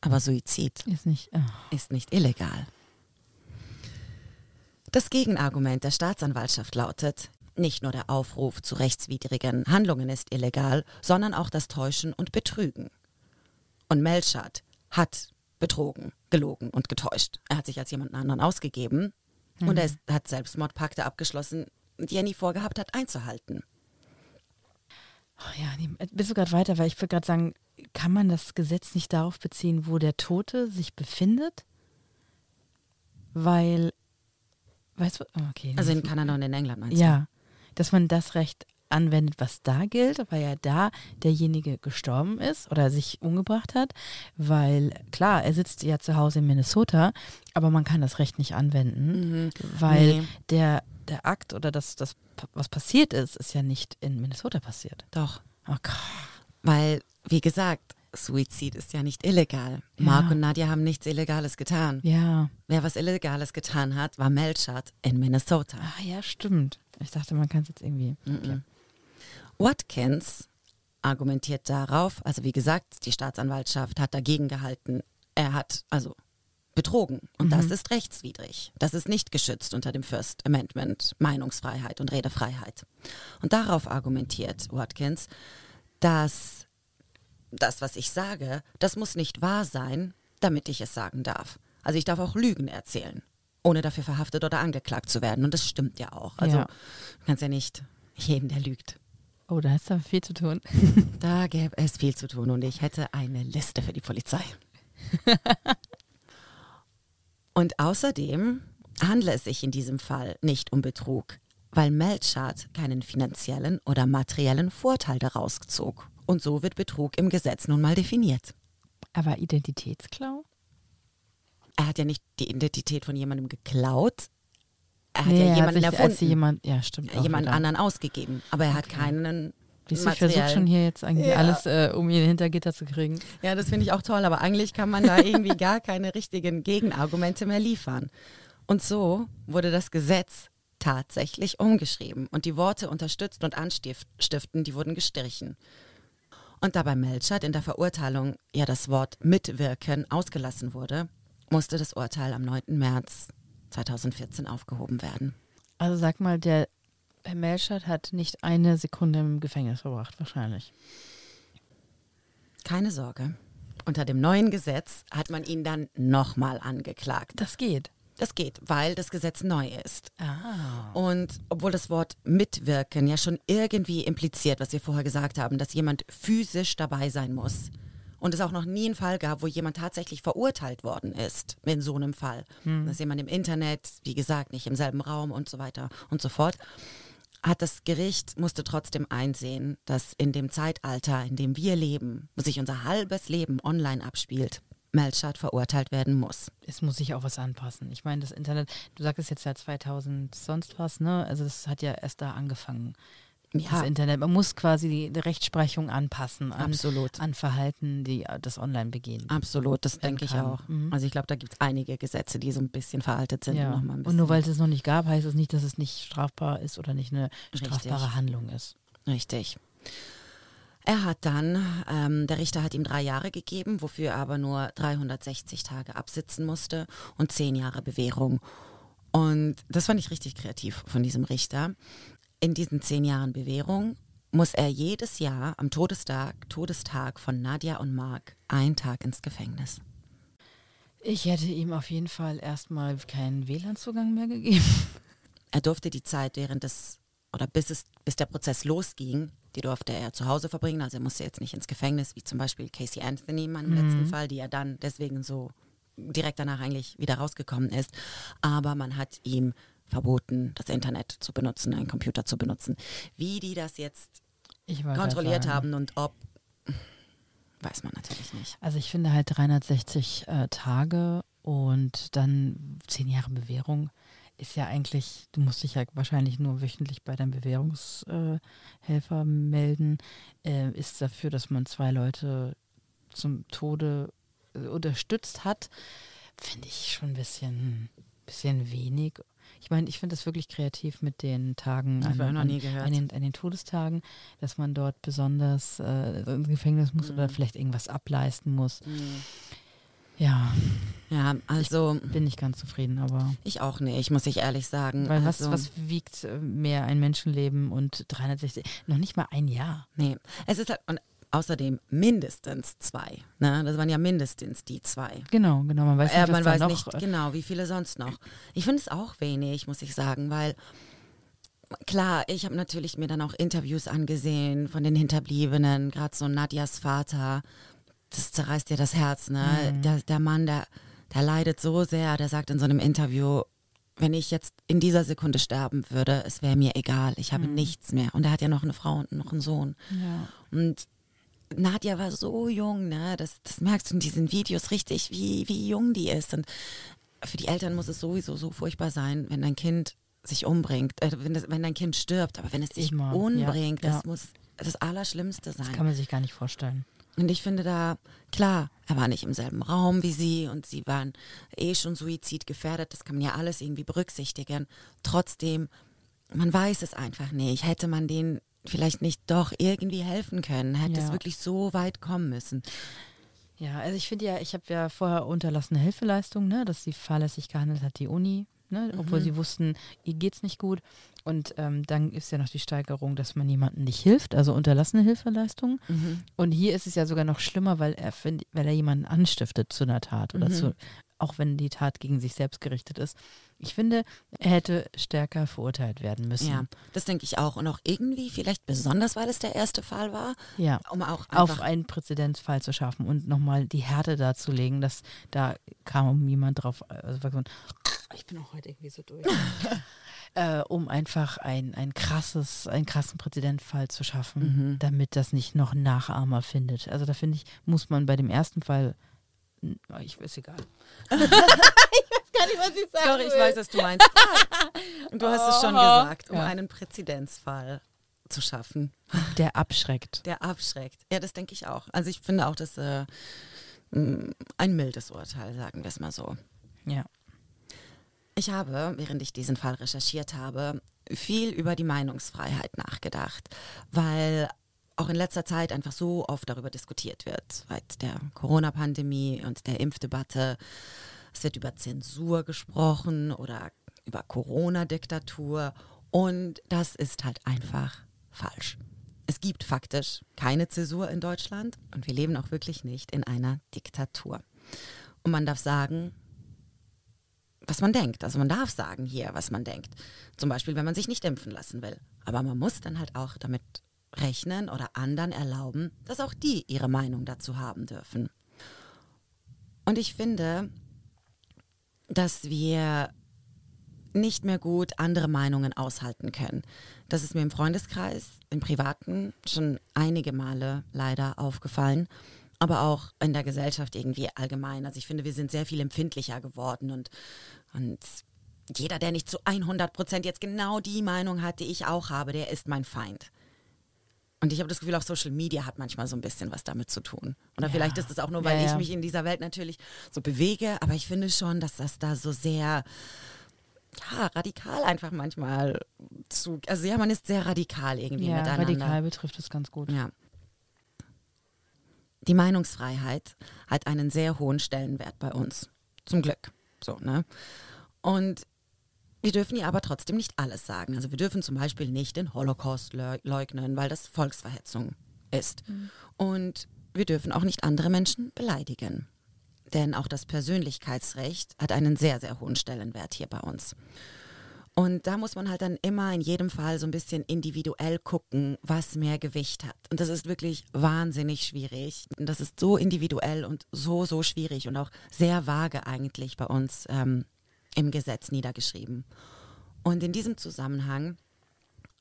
Speaker 2: Aber Suizid
Speaker 1: Ist nicht. ah.
Speaker 2: ist nicht illegal. Das Gegenargument der Staatsanwaltschaft lautet, nicht nur der Aufruf zu rechtswidrigen Handlungen ist illegal, sondern auch das Täuschen und Betrügen. Und Melchard hat betrogen, gelogen und getäuscht. Er hat sich als jemand anderen ausgegeben und er ist, hat Selbstmordpakte abgeschlossen, die er nie vorgehabt hat einzuhalten.
Speaker 1: Oh ja, nee, bist du gerade weiter, weil ich würde gerade sagen, kann man das Gesetz nicht darauf beziehen, wo der Tote sich befindet? Weil, weißt du, okay.
Speaker 2: Also in Kanada und in England meinst du?
Speaker 1: ja, dass man das Recht anwendet, was da gilt, weil ja da derjenige gestorben ist oder sich umgebracht hat, weil klar, er sitzt ja zu Hause in Minnesota, aber man kann das Recht nicht anwenden,
Speaker 2: Mhm.
Speaker 1: weil
Speaker 2: Nee.
Speaker 1: der, der Akt oder das, das, was passiert ist, ist ja nicht in Minnesota passiert.
Speaker 2: Doch.
Speaker 1: Oh Gott.
Speaker 2: Weil, wie gesagt, Suizid ist ja nicht illegal.
Speaker 1: Ja.
Speaker 2: Mark und Nadja haben nichts Illegales getan.
Speaker 1: Ja.
Speaker 2: Wer was Illegales getan hat, war Melchard in Minnesota.
Speaker 1: Ah ja, stimmt. Ich dachte, man kann es jetzt irgendwie. Okay.
Speaker 2: Watkins argumentiert darauf, also wie gesagt, die Staatsanwaltschaft hat dagegen gehalten, er hat also betrogen und das ist rechtswidrig. Das ist nicht geschützt unter dem First Amendment, Meinungsfreiheit und Redefreiheit. Und darauf argumentiert Watkins, dass das, was ich sage, das muss nicht wahr sein, damit ich es sagen darf. Also ich darf auch Lügen erzählen, ohne dafür verhaftet oder angeklagt zu werden. Und das stimmt ja auch. Also
Speaker 1: Ja.
Speaker 2: du kannst ja nicht jeden, der lügt.
Speaker 1: Oh, da ist aber viel zu tun.
Speaker 2: Da gäbe es viel zu tun und ich hätte eine Liste für die Polizei. und außerdem handle es sich in diesem Fall nicht um Betrug, weil Melchard keinen finanziellen oder materiellen Vorteil daraus zog. Und so wird Betrug im Gesetz nun mal definiert.
Speaker 1: Aber Identitätsklau?
Speaker 2: Er hat ja nicht die Identität von jemandem geklaut, er hat
Speaker 1: Nee,
Speaker 2: ja
Speaker 1: er hat
Speaker 2: jemanden
Speaker 1: sich
Speaker 2: erfunden,
Speaker 1: jemand, ja, stimmt. auch
Speaker 2: jemand
Speaker 1: wieder.
Speaker 2: anderen ausgegeben, aber er hat keinen
Speaker 1: ich versuche schon hier jetzt eigentlich
Speaker 2: Ja.
Speaker 1: alles, äh, um ihn hinter Gitter zu kriegen.
Speaker 2: Ja, das finde ich auch toll, aber eigentlich kann man da irgendwie gar keine richtigen Gegenargumente mehr liefern. Und so wurde das Gesetz tatsächlich umgeschrieben und die Worte unterstützt und anstiften, die wurden gestrichen. Und da bei Melchert in der Verurteilung ja das Wort mitwirken ausgelassen wurde, musste das Urteil am 9. März 2014 aufgehoben werden.
Speaker 1: Also sag mal, der Herr Melchert hat nicht eine Sekunde im Gefängnis verbracht, wahrscheinlich.
Speaker 2: Keine Sorge. Unter dem neuen Gesetz hat man ihn dann nochmal angeklagt.
Speaker 1: Das geht.
Speaker 2: Das geht, weil das Gesetz neu ist.
Speaker 1: Ah.
Speaker 2: Und obwohl das Wort mitwirken ja schon irgendwie impliziert, was wir vorher gesagt haben, dass jemand physisch dabei sein muss. Und es auch noch nie einen Fall gab, wo jemand tatsächlich verurteilt worden ist, in so einem Fall. Dass jemand im Internet, wie gesagt, nicht im selben Raum und so weiter und so fort. hat das Gericht musste trotzdem einsehen, dass in dem Zeitalter, in dem wir leben, wo sich unser halbes Leben online abspielt, Melchert verurteilt werden muss.
Speaker 1: Es muss sich auch was anpassen. Ich meine, das Internet, du sagtest jetzt ja 2000 sonst was, ne? Also das hat ja erst da angefangen.
Speaker 2: Ja.
Speaker 1: Das Internet. Man muss quasi die, Rechtsprechung anpassen an,
Speaker 2: Absolut.
Speaker 1: an Verhalten, die das online begehen.
Speaker 2: Absolut, das denke ich auch.
Speaker 1: Mhm.
Speaker 2: Also ich glaube, da gibt es einige Gesetze, die so ein bisschen veraltet sind.
Speaker 1: Ja.
Speaker 2: Und,
Speaker 1: Und nur weil es es noch nicht gab, heißt es nicht, dass es nicht strafbar ist oder nicht eine
Speaker 2: Richtig.
Speaker 1: strafbare Handlung ist.
Speaker 2: Richtig. Er hat dann, ähm, der Richter hat ihm drei Jahre gegeben, wofür er aber nur 360 Tage absitzen musste und zehn Jahre Bewährung. Und das fand ich richtig kreativ von diesem Richter. In diesen zehn Jahren Bewährung muss er jedes Jahr am Todestag, Todestag von Nadja und Mark einen Tag ins Gefängnis.
Speaker 1: Ich hätte ihm auf jeden Fall erstmal keinen WLAN-Zugang mehr gegeben.
Speaker 2: Er durfte die Zeit während des oder bis es bis der Prozess losging, die durfte er zu Hause verbringen. Also er musste jetzt nicht ins Gefängnis, wie zum Beispiel Casey Anthony in meinem letzten Fall, die ja dann deswegen so direkt danach eigentlich wieder rausgekommen ist. Aber man hat ihm verboten, das Internet zu benutzen, einen Computer zu benutzen. Wie die das jetzt kontrolliert
Speaker 1: sagen.
Speaker 2: haben und ob, weiß man natürlich nicht.
Speaker 1: Also ich finde halt 360 äh, Tage und dann zehn Jahre Bewährung ist ja eigentlich, du musst dich ja wahrscheinlich nur wöchentlich bei deinem Bewährungshelfer äh, Helfer melden, äh, ist dafür, dass man zwei Leute zum Tode äh, unterstützt hat, finde ich schon ein bisschen, bisschen wenig. Ich meine, ich finde das wirklich kreativ mit den Tagen
Speaker 2: ich
Speaker 1: an, an, an, den, an den Todestagen, dass man dort besonders äh, ins Gefängnis muss
Speaker 2: Mhm.
Speaker 1: oder vielleicht irgendwas ableisten muss. Ja,
Speaker 2: Ja, also
Speaker 1: bin nicht ganz zufrieden, aber
Speaker 2: ich auch nicht, muss ich ehrlich sagen.
Speaker 1: weil was,
Speaker 2: also,
Speaker 1: was wiegt äh, mehr ein Menschenleben und 360, noch nicht mal ein Jahr.
Speaker 2: Nee, es ist halt, und außerdem mindestens zwei. Ne? Das waren ja mindestens die zwei.
Speaker 1: Genau, genau, man weiß nicht,
Speaker 2: Äh, man weiß nicht
Speaker 1: äh,
Speaker 2: genau, wie viele sonst noch. Ich finde es auch wenig, muss ich sagen, weil klar, ich habe natürlich mir dann auch Interviews angesehen von den Hinterbliebenen, gerade so Nadjas Vater. Das zerreißt dir das Herz, ne?
Speaker 1: Mhm.
Speaker 2: Der, der Mann, der, der leidet so sehr, der sagt in so einem Interview, wenn ich jetzt in dieser Sekunde sterben würde, es wäre mir egal, ich habe nichts mehr. Und er hat ja noch eine Frau und noch einen Sohn.
Speaker 1: Mhm. ja.
Speaker 2: Und Nadja war so jung, ne? Das, das merkst du in diesen Videos richtig, wie, wie jung die ist. Und für die Eltern muss es sowieso so furchtbar sein, wenn dein Kind sich umbringt, äh, wenn, das, wenn dein Kind stirbt, aber wenn es sich
Speaker 1: Immer, ja,
Speaker 2: umbringt,
Speaker 1: ja.
Speaker 2: das muss das Allerschlimmste sein.
Speaker 1: Das kann man sich gar nicht vorstellen.
Speaker 2: Und ich finde da, klar, er war nicht im selben Raum wie sie und sie waren eh schon suizidgefährdet, das kann man ja alles irgendwie berücksichtigen. Trotzdem, man weiß es einfach nicht. Hätte man denen vielleicht nicht doch irgendwie helfen können, hätte
Speaker 1: Ja.
Speaker 2: es wirklich so weit kommen müssen.
Speaker 1: Ja, also ich finde ja, ich habe ja vorher unterlassene Hilfeleistung, ne, dass sie fahrlässig gehandelt hat, die Uni, ne,
Speaker 2: Mhm.
Speaker 1: obwohl sie wussten, ihr geht's nicht gut. Und ähm, dann ist ja noch die Steigerung, dass man jemandem nicht hilft, also unterlassene Hilfeleistung.
Speaker 2: Mhm.
Speaker 1: Und hier ist es ja sogar noch schlimmer, weil er, find- weil er jemanden anstiftet zu einer Tat oder
Speaker 2: Mhm.
Speaker 1: zu, auch wenn die Tat gegen sich selbst gerichtet ist. Ich finde, er hätte stärker verurteilt werden müssen.
Speaker 2: Ja, das denke ich auch. Und auch irgendwie, vielleicht besonders, weil es der erste Fall war,
Speaker 1: Ja.
Speaker 2: um auch
Speaker 1: auf einen Präzedenzfall zu schaffen und nochmal die Härte darzulegen, dass da kam jemand drauf, also war so ein, ich bin auch heute irgendwie so durch, äh, um einfach ein, ein krasses, einen krassen Präzedenzfall zu schaffen,
Speaker 2: Mhm.
Speaker 1: damit das nicht noch Nachahmer findet. Also da finde ich, muss man bei dem ersten Fall, ich ist egal.
Speaker 2: Gar nicht, was ich sage. Doch, ich weiß, was du meinst. du hast es schon gesagt, um
Speaker 1: Ja.
Speaker 2: einen Präzedenzfall zu schaffen,
Speaker 1: Der abschreckt.
Speaker 2: der abschreckt. Ja, das denke ich auch. Also ich finde auch, dass äh, mh, ein mildes Urteil, sagen wir es mal so.
Speaker 1: Ja.
Speaker 2: Ich habe, während ich diesen Fall recherchiert habe, viel über die Meinungsfreiheit nachgedacht, weil auch in letzter Zeit einfach so oft darüber diskutiert wird, seit der Corona-Pandemie und der Impfdebatte. Es wird über Zensur gesprochen oder über Corona-Diktatur und das ist halt einfach falsch. Es gibt faktisch keine Zäsur in Deutschland und wir leben auch wirklich nicht in einer Diktatur. Und man darf sagen, was man denkt. Also man darf sagen hier, was man denkt. Zum Beispiel, wenn man sich nicht impfen lassen will. Aber man muss dann halt auch damit rechnen oder anderen erlauben, dass auch die ihre Meinung dazu haben dürfen. Und ich finde, dass wir nicht mehr gut andere Meinungen aushalten können. Das ist mir im Freundeskreis, im Privaten schon einige Male leider aufgefallen, aber auch in der Gesellschaft irgendwie allgemein. Also ich finde, wir sind sehr viel empfindlicher geworden und, und jeder, der nicht zu 100 Prozent jetzt genau die Meinung hat, die ich auch habe, der ist mein Feind. Und ich habe das Gefühl, auch Social Media hat manchmal so ein bisschen was damit zu tun. Oder
Speaker 1: Ja.
Speaker 2: vielleicht ist es auch nur, weil
Speaker 1: Ja,
Speaker 2: ich
Speaker 1: ja.
Speaker 2: mich in dieser Welt natürlich so bewege, aber ich finde schon, dass das da so sehr ja, radikal einfach manchmal zu. Also ja, man ist sehr radikal irgendwie
Speaker 1: Ja,
Speaker 2: miteinander.
Speaker 1: radikal betrifft es ganz gut.
Speaker 2: Ja. Die Meinungsfreiheit hat einen sehr hohen Stellenwert bei uns. Zum Glück. So, ne? Und wir dürfen ihr aber trotzdem nicht alles sagen. Also wir dürfen zum Beispiel nicht den Holocaust leu- leugnen, weil das Volksverhetzung ist. Und wir dürfen auch nicht andere Menschen beleidigen. Denn auch das Persönlichkeitsrecht hat einen sehr, sehr hohen Stellenwert hier bei uns. Und da muss man halt dann immer in jedem Fall so ein bisschen individuell gucken, was mehr Gewicht hat. Und das ist wirklich wahnsinnig schwierig. Und das ist so individuell und so, so schwierig und auch sehr vage eigentlich bei uns ähm, im Gesetz niedergeschrieben. Und in diesem Zusammenhang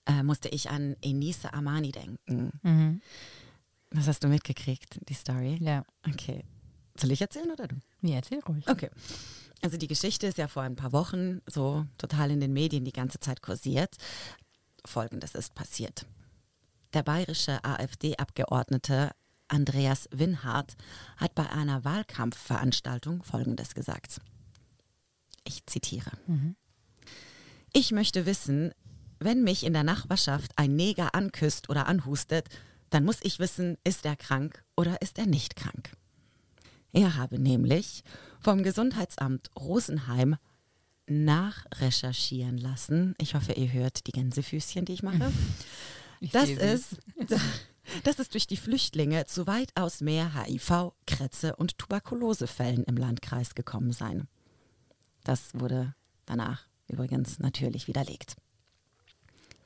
Speaker 2: äh, musste ich an Enisa Amani denken.
Speaker 1: Mhm.
Speaker 2: Was hast du mitgekriegt, die Story?
Speaker 1: Ja.
Speaker 2: Okay. Soll ich erzählen oder du?
Speaker 1: Ja, erzähl ruhig.
Speaker 2: Okay. Also die Geschichte ist ja vor ein paar Wochen so total in den Medien die ganze Zeit kursiert. Folgendes ist passiert. Der bayerische AfD-Abgeordnete Andreas Winhardt hat bei einer Wahlkampfveranstaltung Folgendes gesagt. Ich zitiere. Ich möchte wissen, wenn mich in der Nachbarschaft ein Neger anküsst oder anhustet, dann muss ich wissen, ist er krank oder ist er nicht krank. Er habe nämlich vom Gesundheitsamt Rosenheim nachrecherchieren lassen. Ich hoffe, ihr hört die Gänsefüßchen, die ich mache.
Speaker 1: Ich
Speaker 2: Das ist, dass es durch die Flüchtlinge zu weitaus mehr HIV, Krätze und Tuberkulosefällen im Landkreis gekommen sein. Das wurde danach übrigens natürlich widerlegt.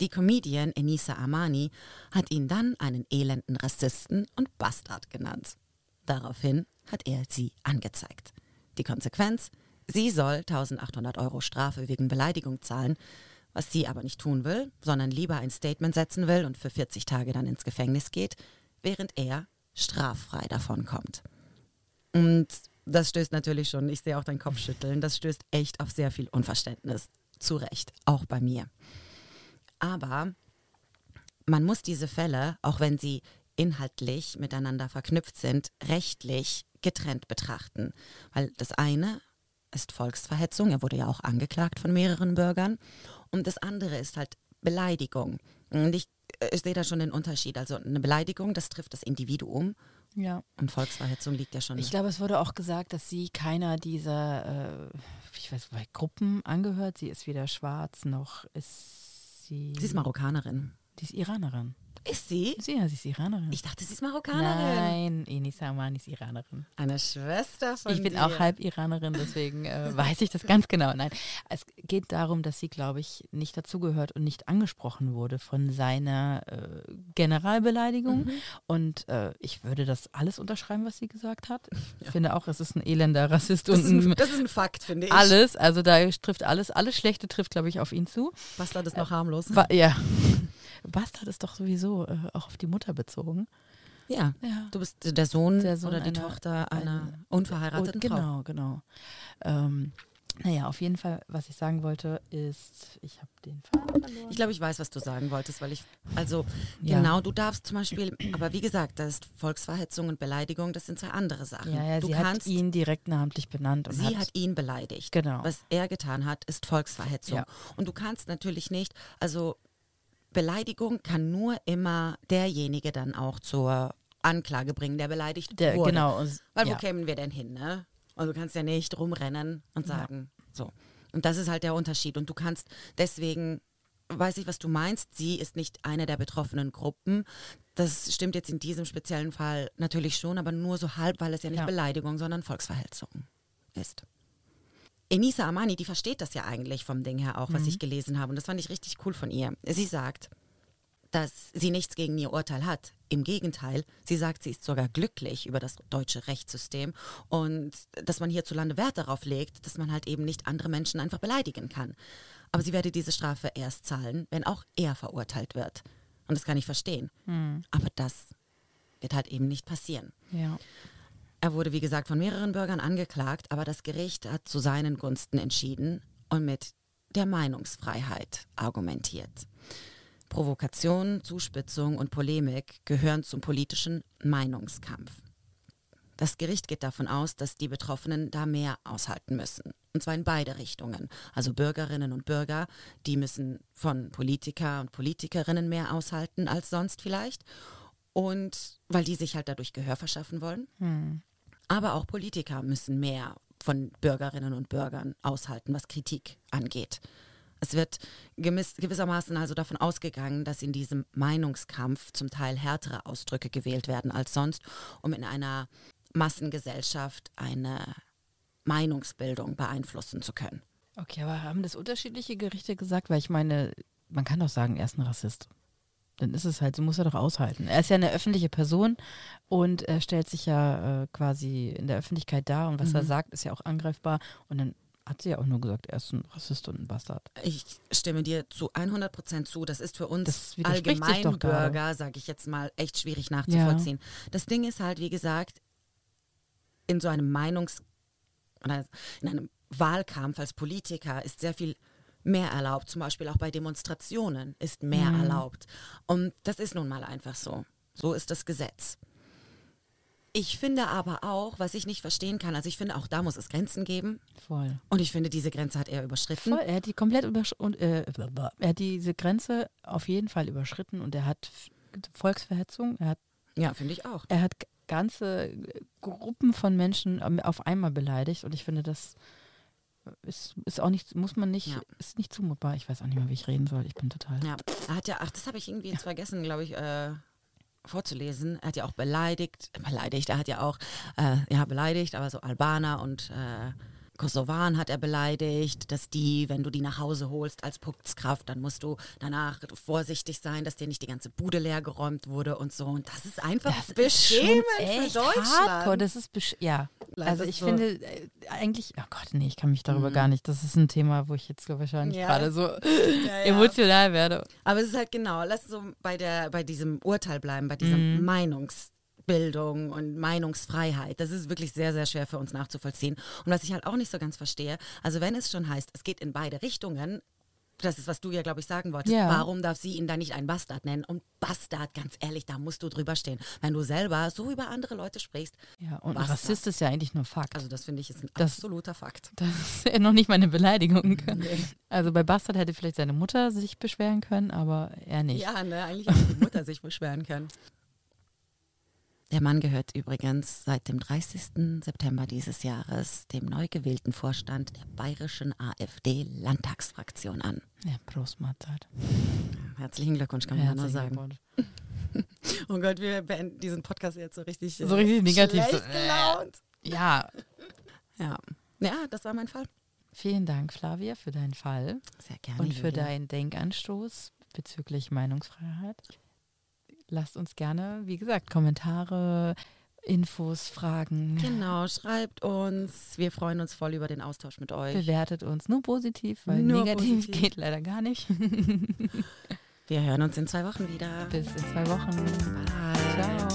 Speaker 2: Die Comedian Enisa Amani hat ihn dann einen elenden Rassisten und Bastard genannt. Daraufhin hat er sie angezeigt. Die Konsequenz? Sie soll 1800 Euro Strafe wegen Beleidigung zahlen, was sie aber nicht tun will, sondern lieber ein Statement setzen will und für 40 Tage dann ins Gefängnis geht, während er straffrei davonkommt. Und das stößt natürlich schon, ich sehe auch dein Kopfschütteln, das stößt echt auf sehr viel Unverständnis. Zu Recht, auch bei mir. Aber man muss diese Fälle, auch wenn sie inhaltlich miteinander verknüpft sind, rechtlich getrennt betrachten. Weil das eine ist Volksverhetzung, er wurde ja auch angeklagt von mehreren Bürgern. Und das andere ist halt Beleidigung. Und ich, äh, ich sehe da schon den Unterschied. Also eine Beleidigung, das trifft das Individuum.
Speaker 1: Ja.
Speaker 2: Und Volksverhetzung liegt ja schon.
Speaker 1: Ich glaube, es wurde auch gesagt, dass sie keiner dieser, äh, ich weiß, bei Gruppen angehört. Sie ist weder schwarz noch ist sie.
Speaker 2: sie ist Marokkanerin.
Speaker 1: Die ist Iranerin.
Speaker 2: Ist sie?
Speaker 1: Sie, ja, sie ist Iranerin.
Speaker 2: Ich dachte, sie ist Marokkanerin.
Speaker 1: Nein, Enisa Amani ist Iranerin.
Speaker 2: Eine Schwester von
Speaker 1: Ich bin
Speaker 2: dir.
Speaker 1: auch halb Iranerin, deswegen äh, weiß ich das ganz genau. Nein, es geht darum, dass sie, glaube ich, nicht dazugehört und nicht angesprochen wurde von seiner äh, Generalbeleidigung. Und äh, ich würde das alles unterschreiben, was sie gesagt hat. Ich finde auch, es ist ein elender Rassist
Speaker 2: Das
Speaker 1: und
Speaker 2: ist, ein, das ist ein Fakt, finde ich.
Speaker 1: alles. Also da trifft alles, alles Schlechte trifft, glaube ich, auf ihn zu.
Speaker 2: Bastard ist noch harmlos.
Speaker 1: Wa ja. Bastard ist doch sowieso äh, auch auf die Mutter bezogen.
Speaker 2: Ja.
Speaker 1: Ja.
Speaker 2: Du bist der Sohn,
Speaker 1: Der Sohn
Speaker 2: oder die
Speaker 1: einer-
Speaker 2: Tochter einer
Speaker 1: eine-
Speaker 2: unverheirateten
Speaker 1: Und,
Speaker 2: Frau.
Speaker 1: genau, genau. Ähm, naja, auf jeden Fall, was ich sagen wollte, ist, ich habe den Faden verloren.
Speaker 2: Ich glaube, ich weiß, was du sagen wolltest, weil ich, also
Speaker 1: Ja.
Speaker 2: genau, du darfst zum Beispiel, aber wie gesagt, das ist Volksverhetzung und Beleidigung, das sind zwei andere Sachen.
Speaker 1: ja, ja,
Speaker 2: du
Speaker 1: sie
Speaker 2: kannst,
Speaker 1: hat ihn direkt namentlich benannt und
Speaker 2: sie
Speaker 1: hat,
Speaker 2: hat ihn beleidigt.
Speaker 1: Genau.
Speaker 2: Was er getan hat, ist Volksverhetzung.
Speaker 1: Ja.
Speaker 2: Und du kannst natürlich nicht, also Beleidigung kann nur immer derjenige dann auch zur Anklage bringen, der beleidigt
Speaker 1: der,
Speaker 2: wurde.
Speaker 1: genau. und-
Speaker 2: Weil wo
Speaker 1: ja.
Speaker 2: kämen wir denn hin, ne? Und du kannst ja nicht rumrennen und sagen, so. Und das ist halt der Unterschied. Und du kannst deswegen, weiß ich, was du meinst, sie ist nicht eine der betroffenen Gruppen. Das stimmt jetzt in diesem speziellen Fall natürlich schon, aber nur so halb, weil es ja nicht
Speaker 1: Ja.
Speaker 2: Beleidigung, sondern Volksverhetzung ist. Enisa Amani, die versteht das ja eigentlich vom Ding her auch, was ich gelesen habe. Und das fand ich richtig cool von ihr. Sie sagt, dass sie nichts gegen ihr Urteil hat. Im Gegenteil, sie sagt, sie ist sogar glücklich über das deutsche Rechtssystem und dass man hierzulande Wert darauf legt, dass man halt eben nicht andere Menschen einfach beleidigen kann. aber sie werde diese Strafe erst zahlen, wenn auch er verurteilt wird. Und das kann ich verstehen.
Speaker 1: Hm.
Speaker 2: Aber das wird halt eben nicht passieren.
Speaker 1: Ja.
Speaker 2: Er wurde, wie gesagt, von mehreren Bürgern angeklagt, aber das Gericht hat zu seinen Gunsten entschieden und mit der Meinungsfreiheit argumentiert. Provokation, Zuspitzung und Polemik gehören zum politischen Meinungskampf. Das Gericht geht davon aus, dass die Betroffenen da mehr aushalten müssen. Und zwar in beide Richtungen. Also Bürgerinnen und Bürger, die müssen von Politiker und Politikerinnen mehr aushalten als sonst vielleicht. Und weil die sich halt dadurch Gehör verschaffen wollen.
Speaker 1: Hm.
Speaker 2: Aber auch Politiker müssen mehr von Bürgerinnen und Bürgern aushalten, was Kritik angeht. Es wird gewissermaßen also davon ausgegangen, dass in diesem Meinungskampf zum Teil härtere Ausdrücke gewählt werden als sonst, um in einer Massengesellschaft eine Meinungsbildung beeinflussen zu können.
Speaker 1: Okay, aber haben das unterschiedliche Gerichte gesagt? Weil ich meine, man kann doch sagen, er ist ein Rassist. Dann ist es halt, so muss er doch aushalten. Er ist ja eine öffentliche Person und er stellt sich ja äh, quasi in der Öffentlichkeit dar und was
Speaker 2: Mhm.
Speaker 1: er sagt, ist ja auch angreifbar. Und dann hat sie ja auch nur gesagt, er ist ein Rassist und ein Bastard.
Speaker 2: Ich stimme dir zu 100 Prozent zu. Das ist für uns. Allgemeinbürger, sage ich jetzt mal, echt schwierig nachzuvollziehen. Das Ding ist halt, wie gesagt, in so einem Meinungs- oder in einem Wahlkampf als Politiker ist sehr viel mehr erlaubt. Zum Beispiel auch bei Demonstrationen ist mehr
Speaker 1: Mhm.
Speaker 2: erlaubt. Und das ist nun mal einfach so. So ist das Gesetz. Ich finde aber auch, was ich nicht verstehen kann, also ich finde auch da muss es Grenzen geben.
Speaker 1: Voll.
Speaker 2: Und ich finde, diese Grenze hat er überschritten.
Speaker 1: Voll. Er hat die komplett überschritten. Äh, er hat diese Grenze auf jeden Fall überschritten und er hat Volksverhetzung, er hat,
Speaker 2: Ja, finde ich auch.
Speaker 1: er hat ganze Gruppen von Menschen ähm, auf einmal beleidigt und ich finde, das ist, ist auch nicht, muss man nicht,
Speaker 2: Ja.
Speaker 1: ist nicht zumutbar. Ich weiß auch nicht mehr, wie ich reden soll. Ich bin total.
Speaker 2: Ja, er hat ja, ach, das habe ich irgendwie jetzt vergessen, glaube ich, äh, vorzulesen. Er hat ja auch beleidigt, beleidigt, er hat ja auch, äh, ja, beleidigt, aber so Albaner und äh, Kosovaren hat er beleidigt, dass die, wenn du die nach Hause holst als Putzkraft, dann musst du danach vorsichtig sein, dass dir nicht die ganze Bude leer geräumt wurde und so. Und das ist einfach
Speaker 1: Das ist
Speaker 2: beschämend
Speaker 1: schon
Speaker 2: für Deutschland.
Speaker 1: Hardcore. Das ist besch ja.
Speaker 2: Leider
Speaker 1: Also
Speaker 2: ist
Speaker 1: ich
Speaker 2: so.
Speaker 1: finde äh, eigentlich, oh Gott, nee, ich kann mich darüber gar nicht. Das ist ein Thema, wo ich jetzt wahrscheinlich
Speaker 2: Ja.
Speaker 1: gerade so
Speaker 2: ja.
Speaker 1: emotional werde.
Speaker 2: Aber es ist halt genau, lass so bei der, bei diesem Urteil bleiben, bei dieser Meinungsbildung und Meinungsfreiheit. Das ist wirklich sehr, sehr schwer für uns nachzuvollziehen. Und was ich halt auch nicht so ganz verstehe, also wenn es schon heißt, es geht in beide Richtungen, das ist, was du ja, glaube ich, sagen wolltest.
Speaker 1: Ja.
Speaker 2: Warum darf sie ihn dann nicht einen Bastard nennen? Und Bastard, ganz ehrlich, da musst du drüber stehen. Wenn du selber so über andere Leute sprichst,
Speaker 1: Ja, und
Speaker 2: Bastard.
Speaker 1: Rassist ist ja eigentlich nur Fakt.
Speaker 2: also das finde ich ist ein
Speaker 1: Das-
Speaker 2: absoluter Fakt.
Speaker 1: Das ist ja noch nicht mal eine Beleidigung. Also bei Bastard hätte vielleicht seine Mutter sich beschweren können, aber er nicht.
Speaker 2: Ja, ne, eigentlich hätte die Mutter sich beschweren können. Der Mann gehört übrigens seit dem 30. September dieses Jahres dem neu gewählten Vorstand der bayerischen AfD-Landtagsfraktion an.
Speaker 1: Ja, Prost Mahlzeit.
Speaker 2: Herzlichen Glückwunsch, kann man nur
Speaker 1: Herzlichen
Speaker 2: sagen. Oh Gott, wir beenden diesen Podcast jetzt so richtig,
Speaker 1: So richtig negativ, so,
Speaker 2: schlecht gelaunt.
Speaker 1: Ja,
Speaker 2: Ja. ja, das war mein Fall.
Speaker 1: vielen Dank, Flavia, für deinen Fall
Speaker 2: Sehr gerne.
Speaker 1: und für
Speaker 2: Julia.
Speaker 1: deinen Denkanstoß bezüglich Meinungsfreiheit. Lasst uns gerne, wie gesagt, Kommentare, Infos, Fragen,
Speaker 2: Genau, schreibt uns. Wir freuen uns voll über den Austausch mit euch.
Speaker 1: bewertet uns nur positiv, weil
Speaker 2: Nur
Speaker 1: negativ
Speaker 2: positiv.
Speaker 1: geht leider gar nicht.
Speaker 2: Wir hören uns in zwei Wochen wieder.
Speaker 1: Bis in zwei Wochen.
Speaker 2: Bye.